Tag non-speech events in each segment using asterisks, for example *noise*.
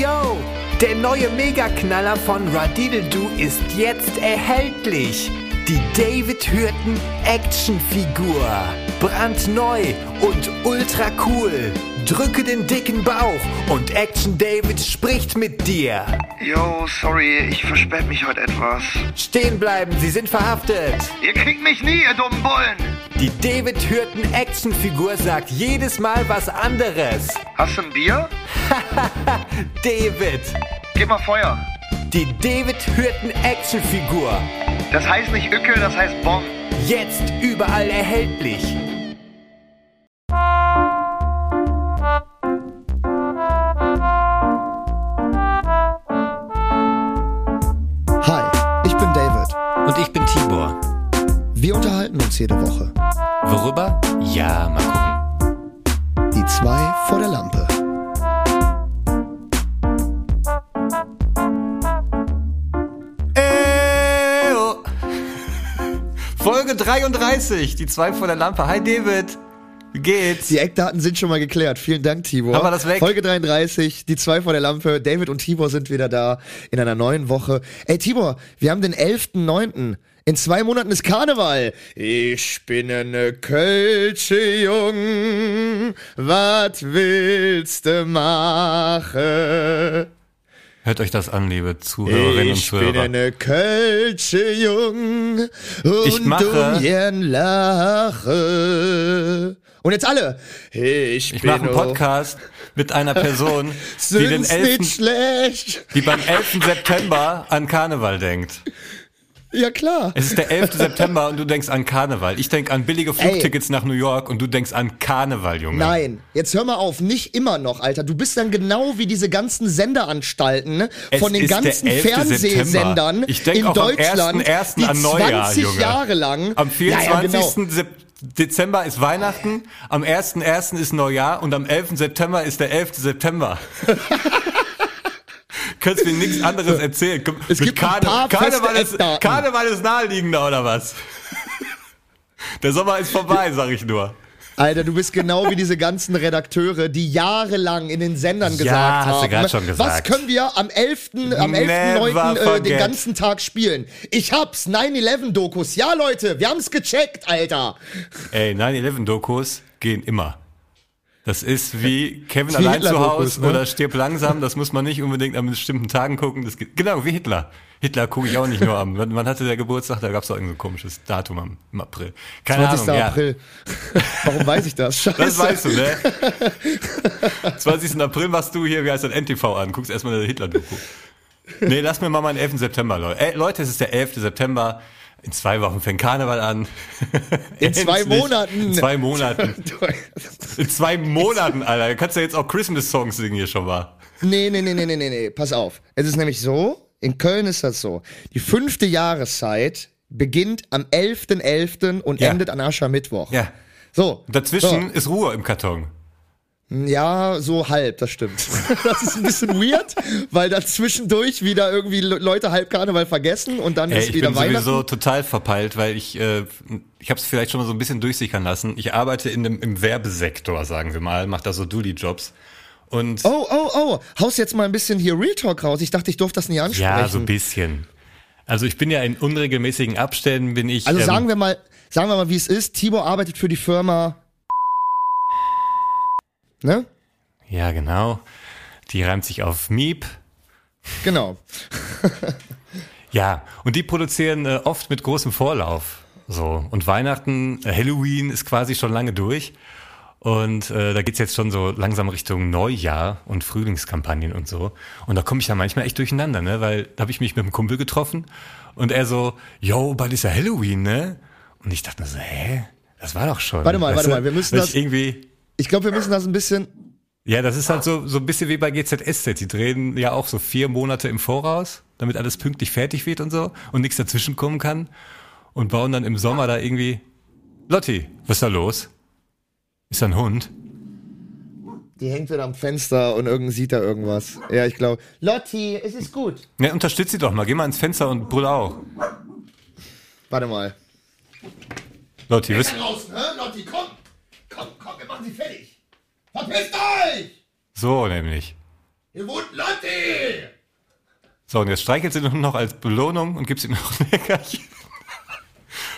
yo! Der neue Megaknaller von Radiddle-Do ist jetzt erhältlich. Die David Hürten Actionfigur. Brandneu und ultra cool. Drücke den dicken Bauch und Action David spricht mit dir. Yo, sorry, ich verspäte mich heute etwas. Stehen bleiben, Sie sind verhaftet. Ihr kriegt mich nie, ihr dummen Bullen. Die David Hürten Actionfigur sagt jedes Mal was anderes. Hast du ein Bier? *laughs* David. Gib mal Feuer. Die David Hürten Actionfigur. Das heißt nicht Ücke, das heißt Bon. Jetzt überall erhältlich. Hi, ich bin David. Und ich bin Tibor. Wir unterhalten uns jede Woche. Worüber? Ja, mal gucken. Die zwei vor der Lampe. Folge 33, die zwei vor der Lampe. Hi David. Wie geht's? Die Eckdaten sind schon mal geklärt. Vielen Dank, Tibor. Haben wir das weg? Folge 33, die zwei vor der Lampe. David und Tibor sind wieder da in einer neuen Woche. Ey, Tibor, wir haben den 11.9. In zwei Monaten ist Karneval. Ich bin eine Kölsche Jung. Was willst du machen? Hört euch das an, liebe Zuhörerinnen und Ich bin Zuhörer. eine Kölsche Jung und Ich mache- um Lache. Und jetzt alle. Ich, Ich mache einen auch- Podcast mit einer Person, *laughs* die, den Sind's nicht 11., schlecht. die beim 11. September an Karneval denkt. Ja, klar. Es ist der 11. September und du denkst an Karneval. Ich denk an billige Flugtickets nach New York und du denkst an Karneval, Junge. Nein, jetzt hör mal auf, nicht immer noch, Alter. Du bist dann genau wie diese ganzen Senderanstalten Es von den ganzen 11. Fernsehsendern. Ich denk in auch am Deutschland, 1.1. die an Neujahr, 20 Junge. Jahre lang. Am 24. Ja, ja, genau. Dezember ist Weihnachten, am 1.1. ist Neujahr und am 11. September ist der 11. September. *laughs* Könntest mir nichts anderes *laughs* erzählen. Es mit gibt ein paar Karneval, ist. Karneval ist naheliegender oder was? *laughs* Der Sommer ist vorbei, sag ich nur. Alter, du bist genau wie diese ganzen Redakteure, die jahrelang in den Sendern gesagt hast du haben. grad schon Was gesagt. können wir am 11. am 11.9. Never Äh, den ganzen Tag spielen? Ich hab's, 9-11-Dokus. Ja, Leute, wir haben's gecheckt, Alter. Ey, 9-11-Dokus gehen immer. Das ist wie Kevin allein zu Hause ne? oder stirb langsam. Das muss man nicht unbedingt an bestimmten Tagen gucken. Das geht, genau, wie Hitler. Hitler gucke ich auch nicht nur am. Wann wann hatte der Geburtstag? Da gab es auch irgendein komisches Datum am, im April. Keine 20. Ahnung, ja. April. Warum weiß ich das? Scheiße. Das weißt du, ne? 20. April machst du hier, wie heißt das, NTV an. Guckst erstmal eine Hitler-Doku. Nee, lass mir mal meinen 11. September, Leute. Ey, Leute, es ist der 11. September. In zwei Wochen fängt Karneval an. In *laughs* zwei. Monaten. In zwei Monaten. *laughs* In zwei Monaten, Alter. Du kannst ja jetzt auch Christmas-Songs singen hier schon mal. Nee, nee, nee, nee, nee, nee, nee. Pass auf. Es ist nämlich so, in Köln ist das so. Die fünfte Jahreszeit beginnt am 11.11. und Ja. endet an Aschermittwoch. Ja. So. Dazwischen ist Ruhe im Karton. Ja, so halb, das stimmt. *laughs* Das ist ein bisschen weird, weil da zwischendurch wieder irgendwie Le- Leute halb Karneval vergessen und dann Ey, ist ich wieder bin Weihnachten. sowieso total verpeilt, weil ich, äh, ich habe es vielleicht schon mal so ein bisschen durchsickern lassen. Ich arbeite in dem, im Werbesektor, sagen wir mal, mache da so Dulli-Jobs. Und Oh, oh, oh, haust jetzt mal ein bisschen hier Real Talk raus. Ich dachte, ich durfte das nicht ansprechen. ja, so ein bisschen. Also ich bin ja in unregelmäßigen Abständen, bin ich. Also ähm, sagen wir mal, sagen wir mal, wie es ist. Tibor arbeitet für die Firma. Ne? Ja, genau. Die reimt sich auf Miep. Genau. *laughs* Ja, und die produzieren äh, oft mit großem Vorlauf. So. Und Weihnachten, äh, Halloween ist quasi schon lange durch. Und äh, da geht's jetzt schon so langsam Richtung Neujahr und Frühlingskampagnen und so. Und da komme ich dann manchmal echt durcheinander, ne? Weil da habe ich mich mit einem Kumpel getroffen und er so, yo, bald ist ja Halloween, ne? Und ich dachte mir so, hä? Das war doch schon. Warte mal, weißt warte du? mal, wir müssen Weil das- irgendwie. Ich glaube, wir müssen das ein bisschen. Ja, das ist halt so, so ein bisschen wie bei GZSZ. Die drehen ja auch so vier Monate im Voraus, damit alles pünktlich fertig wird und so und nichts dazwischen kommen kann. Und bauen dann im Sommer da irgendwie. Lotti, was ist da los? Ist da ein Hund? Die hängt wieder am Fenster und irgend sieht da irgendwas. Ja, ich glaube. Lotti, es ist gut. Ja, unterstütz sie doch mal. Geh mal ins Fenster und brüll auch. Warte mal. Lotti, wirst, Draußen, hä? Lotti, komm! Komm, komm, wir machen sie fertig! Verpisst euch! so nämlich. Hier wohnt Lotti! So, und jetzt streichelt sie noch als Belohnung und gibt sie noch ein Leckerchen.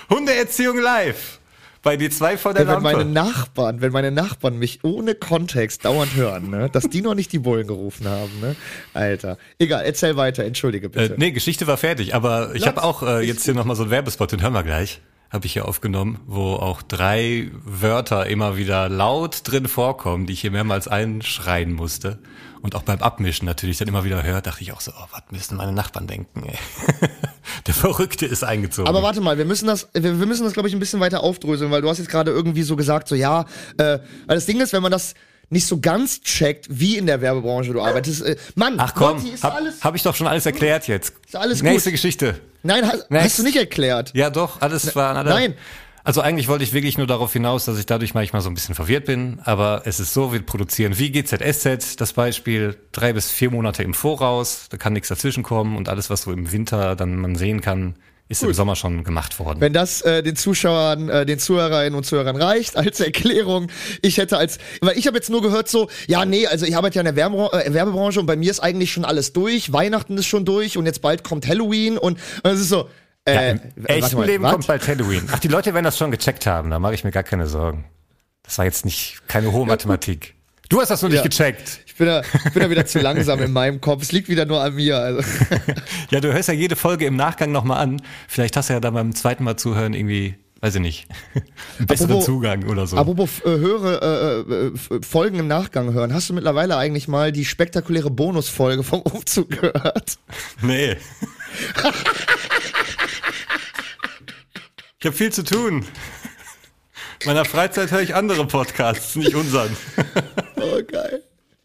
Hundeerziehung live. Bei die zwei vor der wenn Lampe. meine Nachbarn, wenn meine Nachbarn mich ohne Kontext dauernd hören, ne, dass die noch nicht die Bullen gerufen haben, ne? Alter. Egal, erzähl weiter, entschuldige Äh, bitte. nee, Geschichte war fertig, aber ich habe auch äh, jetzt hier nochmal so einen Werbespot, den hören wir gleich. Habe ich hier aufgenommen, wo auch drei Wörter immer wieder laut drin vorkommen, die ich hier mehrmals einschreien musste. Und auch beim Abmischen natürlich dann immer wieder hört, dachte ich auch so, oh, was müssen meine Nachbarn denken, ey. *laughs* Der Verrückte ist eingezogen. Aber warte mal, wir müssen das, wir, wir müssen das, glaube ich, ein bisschen weiter aufdröseln, weil du hast jetzt gerade irgendwie so gesagt, so ja, äh, das Ding ist, wenn man das nicht so ganz checkt, wie in der Werbebranche du arbeitest, äh, Mann, Ach komm, Lotti, ist hab, alles, hab ich doch schon alles erklärt jetzt. Ist alles Nächste gut. Geschichte. nein, hast, Next. hast du nicht erklärt. Ja, doch, alles war alle. nein. Also eigentlich wollte ich wirklich nur darauf hinaus, dass ich dadurch manchmal so ein bisschen verwirrt bin, aber es ist so, wir produzieren wie GZSZ, das Beispiel, drei bis vier Monate im Voraus, da kann nichts dazwischen kommen und alles, was so im Winter dann man sehen kann, ist im Sommer schon gemacht worden. Wenn das äh, den Zuschauern, äh, den Zuhörerinnen und Zuhörern reicht als Erklärung, ich hätte als, weil ich habe jetzt nur gehört so, ja nee, also ich arbeite ja in der äh, Werbebranche und bei mir ist eigentlich schon alles durch, Weihnachten ist schon durch und jetzt bald kommt Halloween und, und es ist so, äh, ja, Im warte echten mal, Leben was? kommt bald Halloween. Ach, die Leute werden das schon gecheckt haben, da mache ich mir gar keine Sorgen. Das war jetzt nicht keine hohe Mathematik. Du hast das nur Ja. nicht gecheckt. Ich bin, da, ich bin da wieder zu langsam in meinem Kopf. Es liegt wieder nur an mir. Also. *laughs* Ja, du hörst ja jede Folge im Nachgang nochmal an. Vielleicht hast du ja dann beim zweiten Mal zuhören irgendwie, weiß ich nicht, *laughs* einen besseren Apropos- Zugang oder so. Apropos äh, höre äh, äh, f- Folgen im Nachgang hören. Hast du mittlerweile eigentlich mal die spektakuläre Bonusfolge vom Umzug gehört? *laughs* Nee. Ich habe viel zu tun. In meiner Freizeit höre ich andere Podcasts, nicht unseren. *laughs* Oh, geil.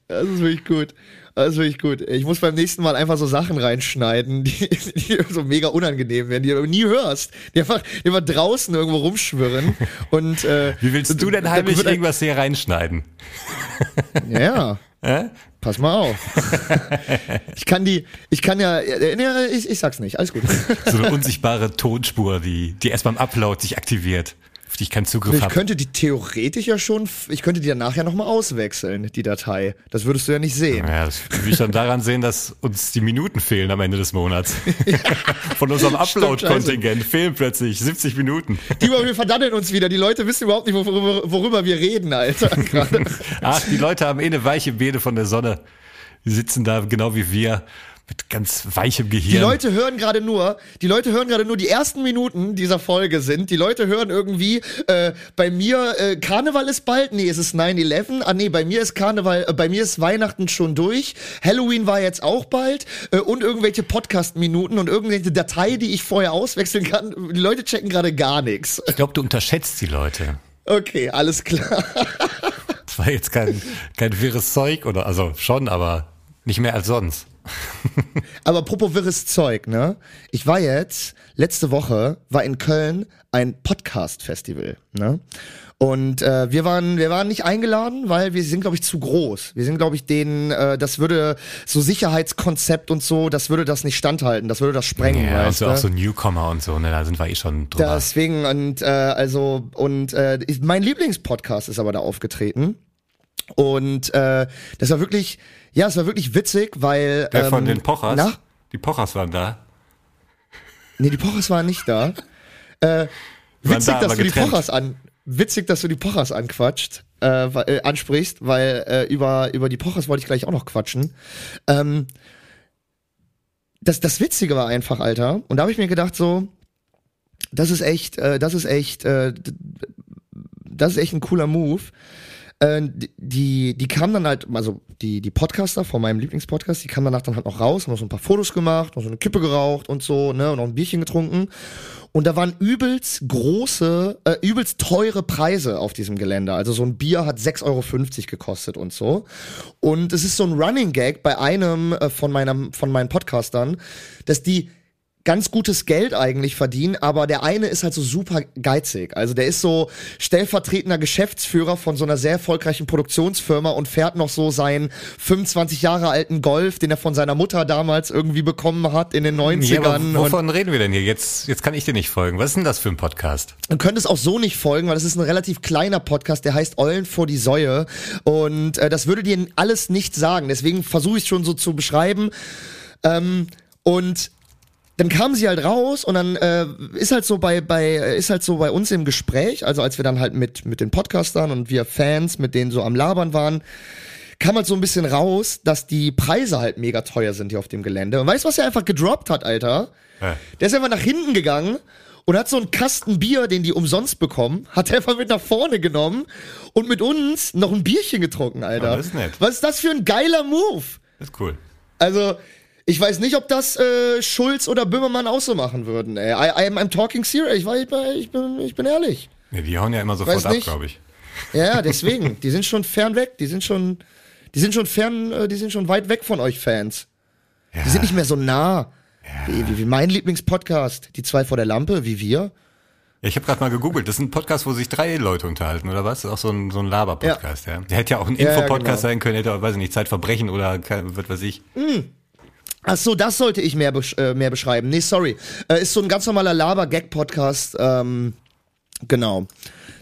Das ist wirklich gut. Das ist wirklich gut. Ich muss beim nächsten Mal einfach so Sachen reinschneiden, *laughs* die, die so mega unangenehm werden, die du nie hörst. Die einfach, die einfach draußen irgendwo rumschwirren. Und, äh, Wie willst du denn heimlich irgendwas hier reinschneiden? Ja, *laughs* Äh? pass mal auf. Ich kann die, ich kann ja, ich, ich sag's nicht, alles gut. So eine unsichtbare Tonspur, die, die erst beim Upload sich aktiviert, auf die ich keinen Zugriff Ich habe. könnte die theoretisch ja schon, ich könnte die dann nachher nochmal auswechseln, die Datei. Das würdest du ja nicht sehen. Ja, das will ich dann daran sehen, dass uns die Minuten fehlen am Ende des Monats. *laughs* Von unserem Upload-Kontingent fehlen plötzlich 70 Minuten. Timo, wir verdammeln uns wieder. Die Leute wissen überhaupt nicht, worüber, worüber wir reden, Alter. *laughs* Ach, die Leute haben eh eine weiche Beete von der Sonne. Die sitzen da genau wie wir mit ganz weichem Gehirn. Die Leute hören gerade nur, die Leute hören gerade nur die ersten Minuten dieser Folge sind. Die Leute hören irgendwie, äh, bei mir äh, Karneval ist bald, nee, es ist 9-11. Ah nee, bei mir ist Karneval, äh, bei mir ist Weihnachten schon durch. Halloween war jetzt auch bald äh, und irgendwelche Podcast-Minuten und irgendwelche Datei, die ich vorher auswechseln kann. Die Leute checken gerade gar nichts. ich glaube, du unterschätzt die Leute. Okay, alles klar. Das war jetzt kein, kein wirres Zeug oder, also schon, aber nicht mehr als sonst. Aber apropos wirres Zeug, ne? Ich war jetzt, letzte Woche, war in Köln ein Podcast-Festival, ne? Und äh, wir waren, wir waren nicht eingeladen, weil wir sind, glaube ich, zu groß. Wir sind, glaube ich, denen, äh, das würde so Sicherheitskonzept und so, das würde das nicht standhalten, das würde das sprengen, Ja, und weißt so du? auch so Newcomer und so, ne, da sind wir eh schon drüber. Deswegen und äh, also und äh, mein Lieblingspodcast ist aber da aufgetreten und äh, das war wirklich, ja, es war wirklich witzig, weil Der von ähm, den Pochers? Na? Die Pochers waren da. Nee, die Pochers waren nicht da. *laughs* Äh, witzig, da, dass du die getrennt. Pochers an. Witzig, dass du die Pochers anquatscht, äh, äh, ansprichst, weil äh, über, über die Pochers wollte ich gleich auch noch quatschen. Ähm, das, das Witzige war einfach, Alter, und da habe ich mir gedacht, so, das ist echt, äh, das ist echt, äh, das ist echt ein cooler Move. Äh, die, die kamen dann halt, also die, die Podcaster von meinem Lieblingspodcast, die kamen danach dann halt noch raus, haben noch so ein paar Fotos gemacht, noch so eine Kippe geraucht und so, ne, und noch ein Bierchen getrunken. Und da waren übelst große, äh, übelst teure Preise auf diesem Gelände. Also so ein Bier hat 6,50 Euro gekostet und so. Und es ist so ein Running Gag bei einem äh, von, meinem, von meinen Podcastern, dass die ganz gutes Geld eigentlich verdienen, aber der eine ist halt so super geizig. Also der ist so stellvertretender Geschäftsführer von so einer sehr erfolgreichen Produktionsfirma und fährt noch so seinen 25 Jahre alten Golf, den er von seiner Mutter damals irgendwie bekommen hat in den 90ern. Ja, wovon reden wir denn hier? Jetzt, jetzt kann ich dir nicht folgen. Was ist denn das für ein Podcast? Man könnte es auch so nicht folgen, weil das ist ein relativ kleiner Podcast, der heißt Eulen vor die Säue. Und äh, das würde dir alles nicht sagen. Deswegen versuche ich es schon so zu beschreiben. Ähm, und dann kam sie halt raus und dann äh, ist halt so bei bei äh, ist halt so bei uns im Gespräch, also als wir dann halt mit mit den Podcastern und wir Fans, mit denen so am labern waren, kam halt so ein bisschen raus, dass die Preise halt mega teuer sind hier auf dem Gelände. Und weißt du, was er einfach gedroppt hat, Alter? Ja. Der ist einfach nach hinten gegangen und hat so einen Kasten Bier, den die umsonst bekommen, hat er einfach mit nach vorne genommen und mit uns noch ein Bierchen getrunken, Alter. Ja, das ist nett. Was ist das für ein geiler Move? Das ist cool. Also, ich weiß nicht, ob das äh, Schulz oder Böhmermann auch so machen würden. Ey. I, I'm, I'm talking serious. Ich, war- ich, bin- ich, bin, ich bin ehrlich. Ja, die hauen ja immer sofort ab, glaube ich. Ja, ja, deswegen. die sind schon fern weg. Die sind schon, die sind schon fern, äh, die sind schon weit weg von euch Fans. Ja. Die sind nicht mehr so nah. Wie, wie, wie mein Lieblingspodcast. Die zwei vor der Lampe, wie wir. Ja, ich habe gerade mal gegoogelt. Das ist ein Podcast, wo sich drei Leute unterhalten, oder was? Das ist auch so ein, so ein Laber-Podcast, ja. Der hätte ja auch ein Ja, ja, Info-Podcast genau. sein können, hätte auch, weiß ich nicht, Zeitverbrechen oder was weiß ich. Ach so, das sollte ich mehr, besch äh, mehr beschreiben. Nee, sorry. Äh, ist so ein ganz normaler Laber-Gag-Podcast. Ähm, genau.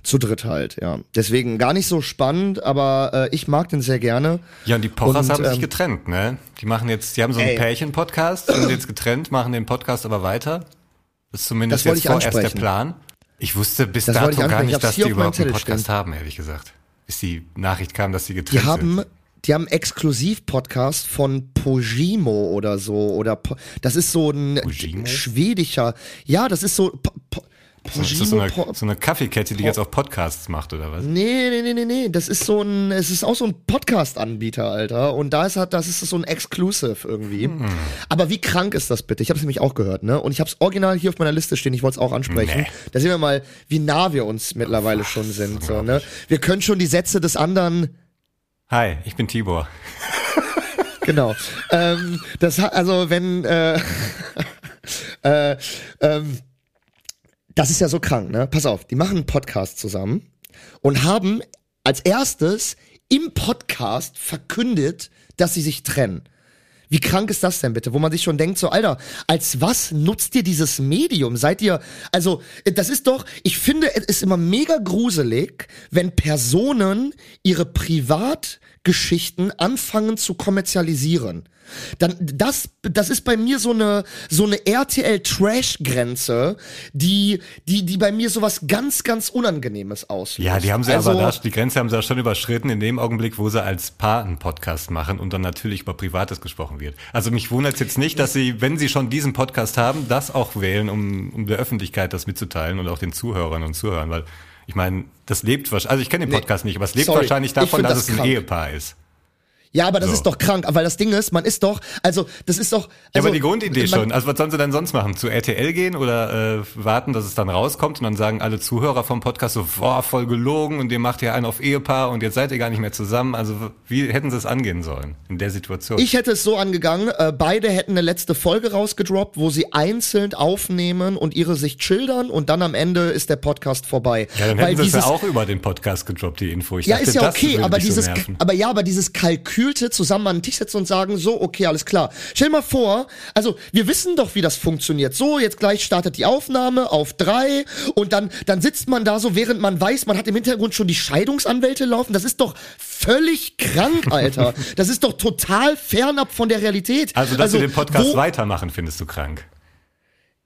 Zu dritt halt, ja. Deswegen gar nicht so spannend, aber äh, ich mag den sehr gerne. Ja, und die Pochers Und, haben sich ähm, getrennt, ne? Die machen jetzt, die haben so einen. Pärchen-Podcast, sind jetzt getrennt, machen den Podcast aber weiter. Das ist zumindest Das jetzt vorerst der. Plan. Ich wusste bis Das dato gar nicht, dass die überhaupt einen Podcast stehen. haben, ehrlich gesagt. Bis die Nachricht kam, dass sie Die getrennt haben, sind. Die haben Exklusiv-Podcast von Pojimo oder so. Oder po das ist so ein Pojimo? schwedischer. Ja, das ist so. Po po Das ist so Pojimo. eine, so eine Kaffeekette, die jetzt auch Podcasts macht, oder was? Nee, nee, nee, nee, nee. Das ist so ein, es ist auch so ein Podcast-Anbieter, Alter. Und da ist halt, das ist so ein Exclusive irgendwie. Hm. Aber wie krank ist das bitte? Ich habe es nämlich auch gehört, ne? Und ich habe es original hier auf meiner Liste stehen. Ich wollte es auch ansprechen. Nee. Da sehen wir mal, wie nah wir uns mittlerweile schon sind. So, ne? Wir können schon die Sätze des anderen Hi, ich bin Tibor. Genau. ähm, das also wenn, äh, *laughs* äh, ähm, das ist ja so krank, ne? Pass auf, die machen einen Podcast zusammen und haben als erstes im Podcast verkündet, dass sie sich trennen. Wie krank ist das denn bitte? Wo man sich schon denkt, so, Alter, als was nutzt ihr dieses Medium? Seid ihr, also, das ist doch, ich finde, es ist immer mega gruselig, wenn Personen ihre Privatgeschichten anfangen zu kommerzialisieren. Dann, das, das ist bei mir so eine, so eine RTL-Trash-Grenze, die, die, die bei mir sowas ganz, ganz Unangenehmes auslöst. Ja, die haben sie also, aber da, die Grenze haben sie ja schon überschritten in dem Augenblick, wo sie als Paar einen Podcast machen und dann natürlich über Privates gesprochen wird. Also mich wundert es jetzt nicht, dass sie, wenn sie schon diesen Podcast haben, das auch wählen, um, um der Öffentlichkeit das mitzuteilen und auch den Zuhörern und Zuhörern, weil ich meine, das lebt wahrscheinlich, also ich kenne den Podcast nicht, aber es lebt sorry, wahrscheinlich ich davon, dass das es ein krank. Ehepaar ist. Ja, aber das So. ist doch krank, weil das Ding ist, man ist doch, also das ist doch. Ja, Also, aber die Grundidee schon. Also was sollen sie denn sonst machen? Zu RTL gehen oder äh, warten, dass es dann rauskommt und dann sagen alle Zuhörer vom Podcast so, boah, voll gelogen und ihr macht ja einen auf Ehepaar und jetzt seid ihr gar nicht mehr zusammen. Also wie hätten sie es angehen sollen in der Situation? Ich hätte es so angegangen, äh, beide hätten eine letzte Folge rausgedroppt, wo sie einzeln aufnehmen und ihre Sicht schildern und dann am Ende ist der Podcast vorbei. ja, dann hätten sie es ja auch über den Podcast gedroppt, die Info. Ich Ja, dachte, ist ja okay, aber dieses, aber ja, aber dieses kalkülte zusammen an den Tisch setzen und sagen, so, okay, alles klar. Stell dir mal vor, also wir wissen doch, wie das funktioniert. So, jetzt gleich startet die Aufnahme auf drei und dann, dann sitzt man da so, während man weiß, man hat im Hintergrund schon die Scheidungsanwälte laufen. Das ist doch völlig krank, Alter. *laughs* das ist doch total fernab von der Realität. Also, dass sie den Podcast wo- weitermachen, findest du krank.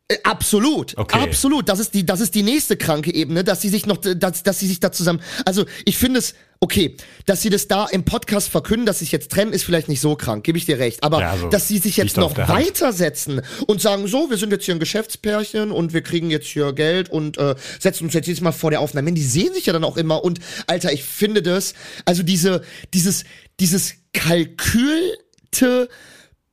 äh, Absolut, Okay. absolut. Das ist die, das ist die nächste kranke Ebene, dass sie sich noch, dass, dass sie sich da zusammen. Also ich finde es okay, dass sie das da im Podcast verkünden, dass sie sich jetzt trennen, ist vielleicht nicht so krank, gebe ich dir recht. Aber Ja, also, dass sie sich jetzt auf noch weitersetzen und sagen, so, wir sind jetzt hier ein Geschäftspärchen und wir kriegen jetzt hier Geld und äh, setzen uns jetzt jedes Mal vor der Aufnahme. Die sehen sich ja dann auch immer und Alter, ich finde das, also diese, dieses, dieses kalkülte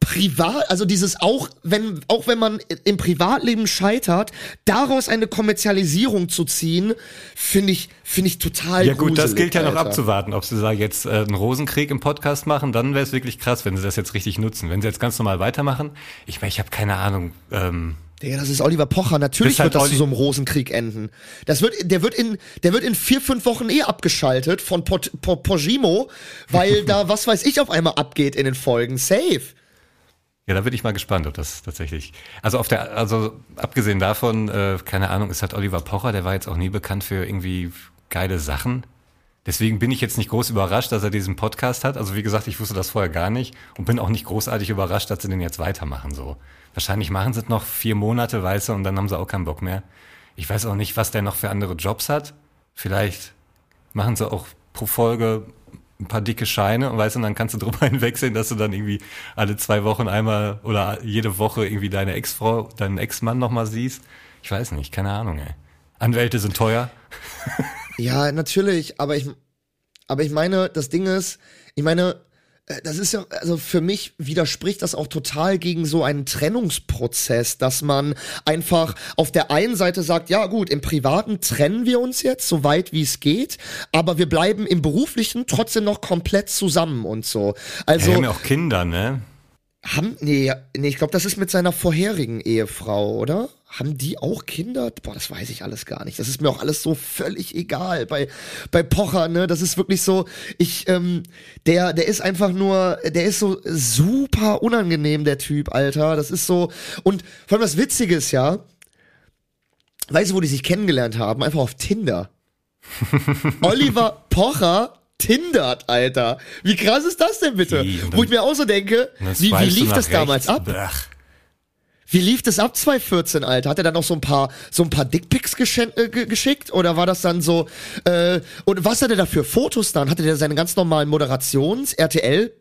privat, also dieses auch, wenn, auch wenn man im Privatleben scheitert, daraus eine Kommerzialisierung zu ziehen, finde ich, finde ich total Ja gut, das gilt ja noch abzuwarten. Ob sie da jetzt äh, einen Rosenkrieg im Podcast machen, dann wäre es wirklich krass, wenn sie das jetzt richtig nutzen. Wenn sie jetzt ganz normal weitermachen, ich meine, ich habe keine Ahnung, ähm, Digga, das ist Oliver Pocher. Natürlich halt wird das Olli- zu so einem Rosenkrieg enden. Das wird, der wird in, der wird in vier, fünf Wochen eh abgeschaltet von Pot, po, Pogimo, weil *laughs* da was weiß ich auf einmal abgeht in den Folgen. Safe. Ja, da bin ich mal gespannt, ob das tatsächlich. Also auf der, also abgesehen davon, äh, keine Ahnung, ist halt Oliver Pocher, der war jetzt auch nie bekannt für irgendwie geile Sachen. Deswegen bin ich jetzt nicht groß überrascht, dass er diesen Podcast hat. Also wie gesagt, ich wusste das vorher gar nicht und bin auch nicht großartig überrascht, dass sie den jetzt weitermachen. So, wahrscheinlich machen sie es noch vier Monate, weißt du, und dann haben sie auch keinen Bock mehr. Ich weiß auch nicht, was der noch für andere Jobs hat. Vielleicht machen sie auch pro Folge ein paar dicke Scheine und weißt du, und dann kannst du *laughs* drüber hinwegsehen, dass du dann irgendwie alle zwei Wochen einmal oder jede Woche irgendwie deine Ex-Frau, deinen Ex-Mann nochmal siehst. Ich weiß nicht, keine Ahnung, ey. Anwälte sind teuer. *laughs* Ja, natürlich, aber ich, aber ich meine, das Ding ist, ich meine, das ist ja, also für mich widerspricht das auch total gegen so einen Trennungsprozess, dass man einfach auf der einen Seite sagt, ja gut, im Privaten trennen wir uns jetzt, so weit wie es geht, aber wir bleiben im Beruflichen trotzdem noch komplett zusammen und so. Also, Wir haben ja auch Kinder, ne? haben, nee, nee, ich glaube, das ist mit seiner vorherigen Ehefrau, oder? Haben die auch Kinder? Boah, das weiß ich alles gar nicht. Das ist mir auch alles so völlig egal. Bei, bei Pocher, ne, das ist wirklich so, ich, ähm, der, der ist einfach nur, der ist so super unangenehm, der Typ, Alter. Das ist so, und vor allem das Witzige ist ja, weißt du, wo die sich kennengelernt haben? Einfach auf Tinder. *laughs* Oliver Pocher tindert, Alter. Wie krass ist das denn bitte? Wie? Wo ich mir auch so denke, wie, wie lief das damals rechts. ab? Blach. Wie lief das ab 2014, Alter? Hat er dann noch so ein paar so ein paar Dickpics äh, ge- geschickt oder war das dann so äh, und was hat er da für Fotos dann? Hatte der seine ganz normalen Moderations RTL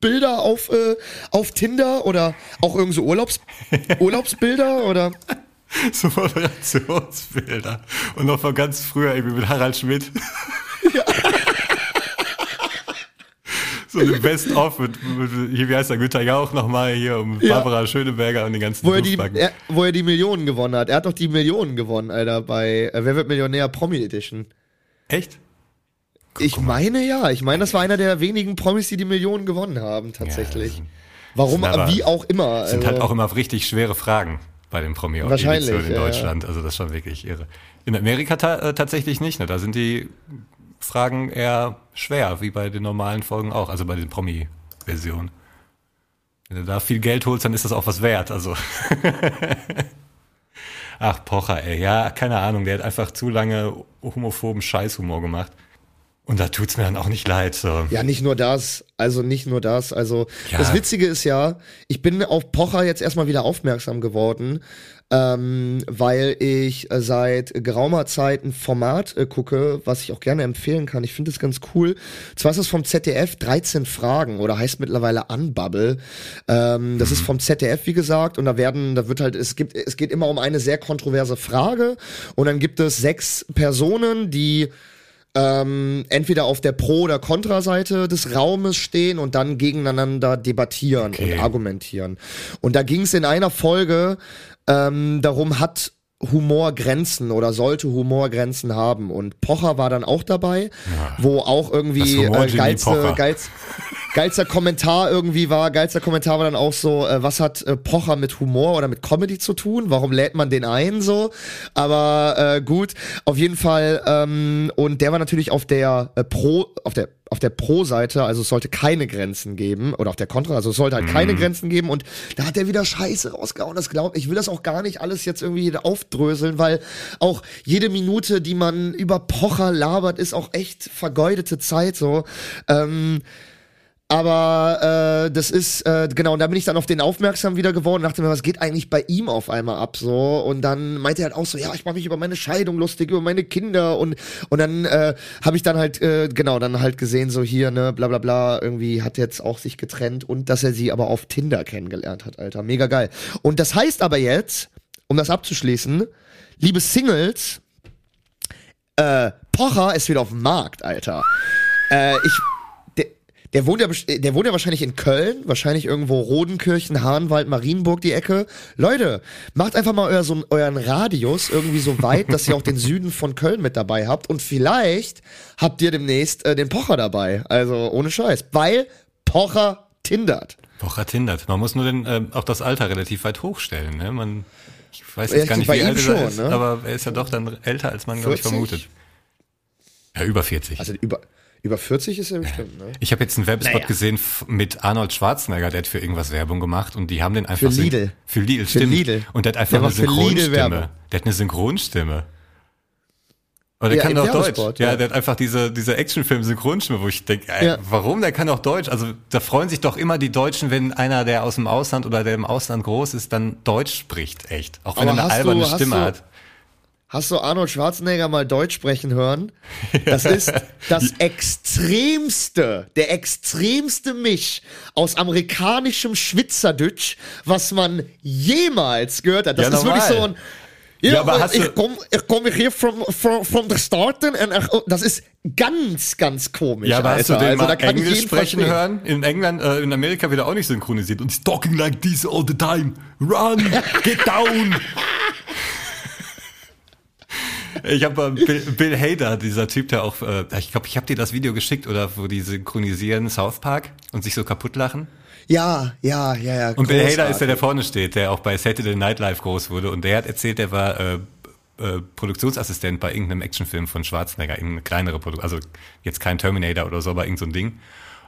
Bilder auf äh, auf Tinder oder auch irgend so Urlaubs *laughs* Urlaubsbilder oder *laughs* So Moderationsbilder. Und noch von ganz früher irgendwie mit Harald Schmidt. *laughs* So eine Best-of mit, mit, wie heißt der, Günther Jauch nochmal hier und Ja. Barbara Schöneberger und den ganzen wo er die er, wo er die Millionen gewonnen hat. Er hat doch die Millionen gewonnen, Alter, bei äh, Wer wird Millionär Promi Edition. Echt? Ich meine ja, ich meine, das war einer der wenigen Promis, die die Millionen gewonnen haben, tatsächlich. Warum, sind aber- wie auch immer. sind also- halt auch immer richtig schwere Fragen bei den promi Wahrscheinlich, in ja, Deutschland. Also das ist schon wirklich irre. In Amerika ta äh, tatsächlich nicht. Ne? Da sind die Fragen eher schwer, wie bei den normalen Folgen auch. Also bei den Promi-Versionen. Wenn du da viel Geld holst, dann ist das auch was wert. Also *laughs* Ach, Pocher, ey. Ja, keine Ahnung. Der hat einfach zu lange homophoben Scheißhumor gemacht. Und da tut's mir dann auch nicht leid. So. Ja, nicht nur das, also nicht nur das. Also Ja. das Witzige ist ja, ich bin auf Pocher jetzt erstmal wieder aufmerksam geworden, ähm, weil ich äh, seit geraumer Zeit ein Format äh, gucke, was ich auch gerne empfehlen kann. Ich finde es ganz cool. Zwar ist es vom ZDF 13 Fragen oder heißt mittlerweile Unbubble. Ähm, das ist vom ZDF, wie gesagt, und da werden, da wird halt, es gibt, es geht immer um eine sehr kontroverse Frage und dann gibt es sechs Personen, die ähm, entweder auf der Pro- oder Kontraseite des Raumes stehen und dann gegeneinander debattieren Okay. und argumentieren. Und da ging es in einer Folge ähm, darum, hat Humor Grenzen oder sollte Humor Grenzen haben. Und Pocher war dann auch dabei, wo auch irgendwie äh, geilste, Pocher. geilst, geilster Kommentar irgendwie war, geilster Kommentar war dann auch so, äh, was hat äh, Pocher mit Humor oder mit Comedy zu tun? Warum lädt man den ein so? Aber äh, gut, auf jeden Fall. Ähm, und der war natürlich auf der äh, Pro, auf der auf der Pro-Seite, also es sollte keine Grenzen geben oder auf der Kontra, also es sollte halt keine Grenzen geben und da hat er wieder Scheiße rausgehauen. Das glaubt, ich will das auch gar nicht alles jetzt irgendwie aufdröseln, weil auch jede Minute, die man über Pocher labert, ist auch echt vergeudete Zeit so. Ähm, aber äh, das ist, äh, genau, und da bin ich dann auf den aufmerksam wieder geworden und dachte mir, was geht eigentlich bei ihm auf einmal ab so? Und dann meinte er halt auch so, ja, ich mache mich über meine Scheidung lustig, über meine Kinder und und dann äh, habe ich dann halt, äh, genau, dann halt gesehen, so hier, ne, bla bla bla, irgendwie hat jetzt auch sich getrennt und dass er sie aber auf Tinder kennengelernt hat, Alter. Mega geil. Und das heißt aber jetzt, um das abzuschließen, liebe Singles, äh, Pocher ist wieder auf dem Markt, Alter. Äh, ich, der, wohnt ja, der wohnt ja wahrscheinlich in Köln, wahrscheinlich irgendwo Rodenkirchen, Hahnwald, Marienburg, die Ecke. Leute, macht einfach mal euer, so, euren Radius irgendwie so weit, dass ihr auch den Süden von Köln mit dabei habt und vielleicht habt ihr demnächst äh, den Pocher dabei. Also ohne Scheiß, weil Pocher tindert. Wochrat hindert. Man muss nur den, äh, auch das Alter relativ weit hochstellen. Ne? Man, ich weiß jetzt gar nicht, wie alt er ist, ne? aber er ist ja doch dann älter, als man, glaube ich, 40? vermutet. Ja, über 40. Also über, über 40 ist er bestimmt, ne? ich habe jetzt einen Werbespot Naja. gesehen mit Arnold Schwarzenegger, der hat für irgendwas Werbung gemacht und die haben den einfach Für Lidl. Für Lidl, Für stimmt. Lidl. Und der hat einfach Der eine für Synchronstimme. Der hat eine Synchronstimme. Und der Ja, kann doch Deutsch. Ja, ja. der hat einfach diese, diese Actionfilm-Synchronstimme, wo ich denke, Ja. warum? Der kann doch Deutsch. Also da freuen sich doch immer die Deutschen, wenn einer, der aus dem Ausland oder der im Ausland groß ist, dann Deutsch spricht, echt. Auch wenn Aber er eine alberne du- Stimme du- hat. Hast du Arnold Schwarzenegger mal Deutsch sprechen hören? Das ist das *laughs* extremste, der extremste Misch aus amerikanischem Schwitzerdütsch, was man jemals gehört hat. Das Ja, ist wirklich normal. so ein ja, aber du- ich komme ich komm hier from, from, from the starten and ich, das ist ganz, ganz komisch. Ja, aber hast du Alter. den also, da mal kann ich Englisch sprechen verstehen. hören? In England, äh, in Amerika wird er auch nicht synchronisiert. Und he's talking like this all the time. Run, get down. *laughs* Ich habe äh, Bill, Bill Hader, dieser Typ, der auch, äh, ich glaube, ich habe dir das Video geschickt, oder wo die synchronisieren South Park und sich so kaputt lachen. Ja, ja, ja, ja. Und Bill Hader ist der, der vorne steht, der auch bei Saturday Night Live groß wurde. Und der hat erzählt, der war äh, äh, Produktionsassistent bei irgendeinem Actionfilm von Schwarzenegger, irgendeine kleinere Produktion, also jetzt kein Terminator oder so, aber irgend so ein Ding.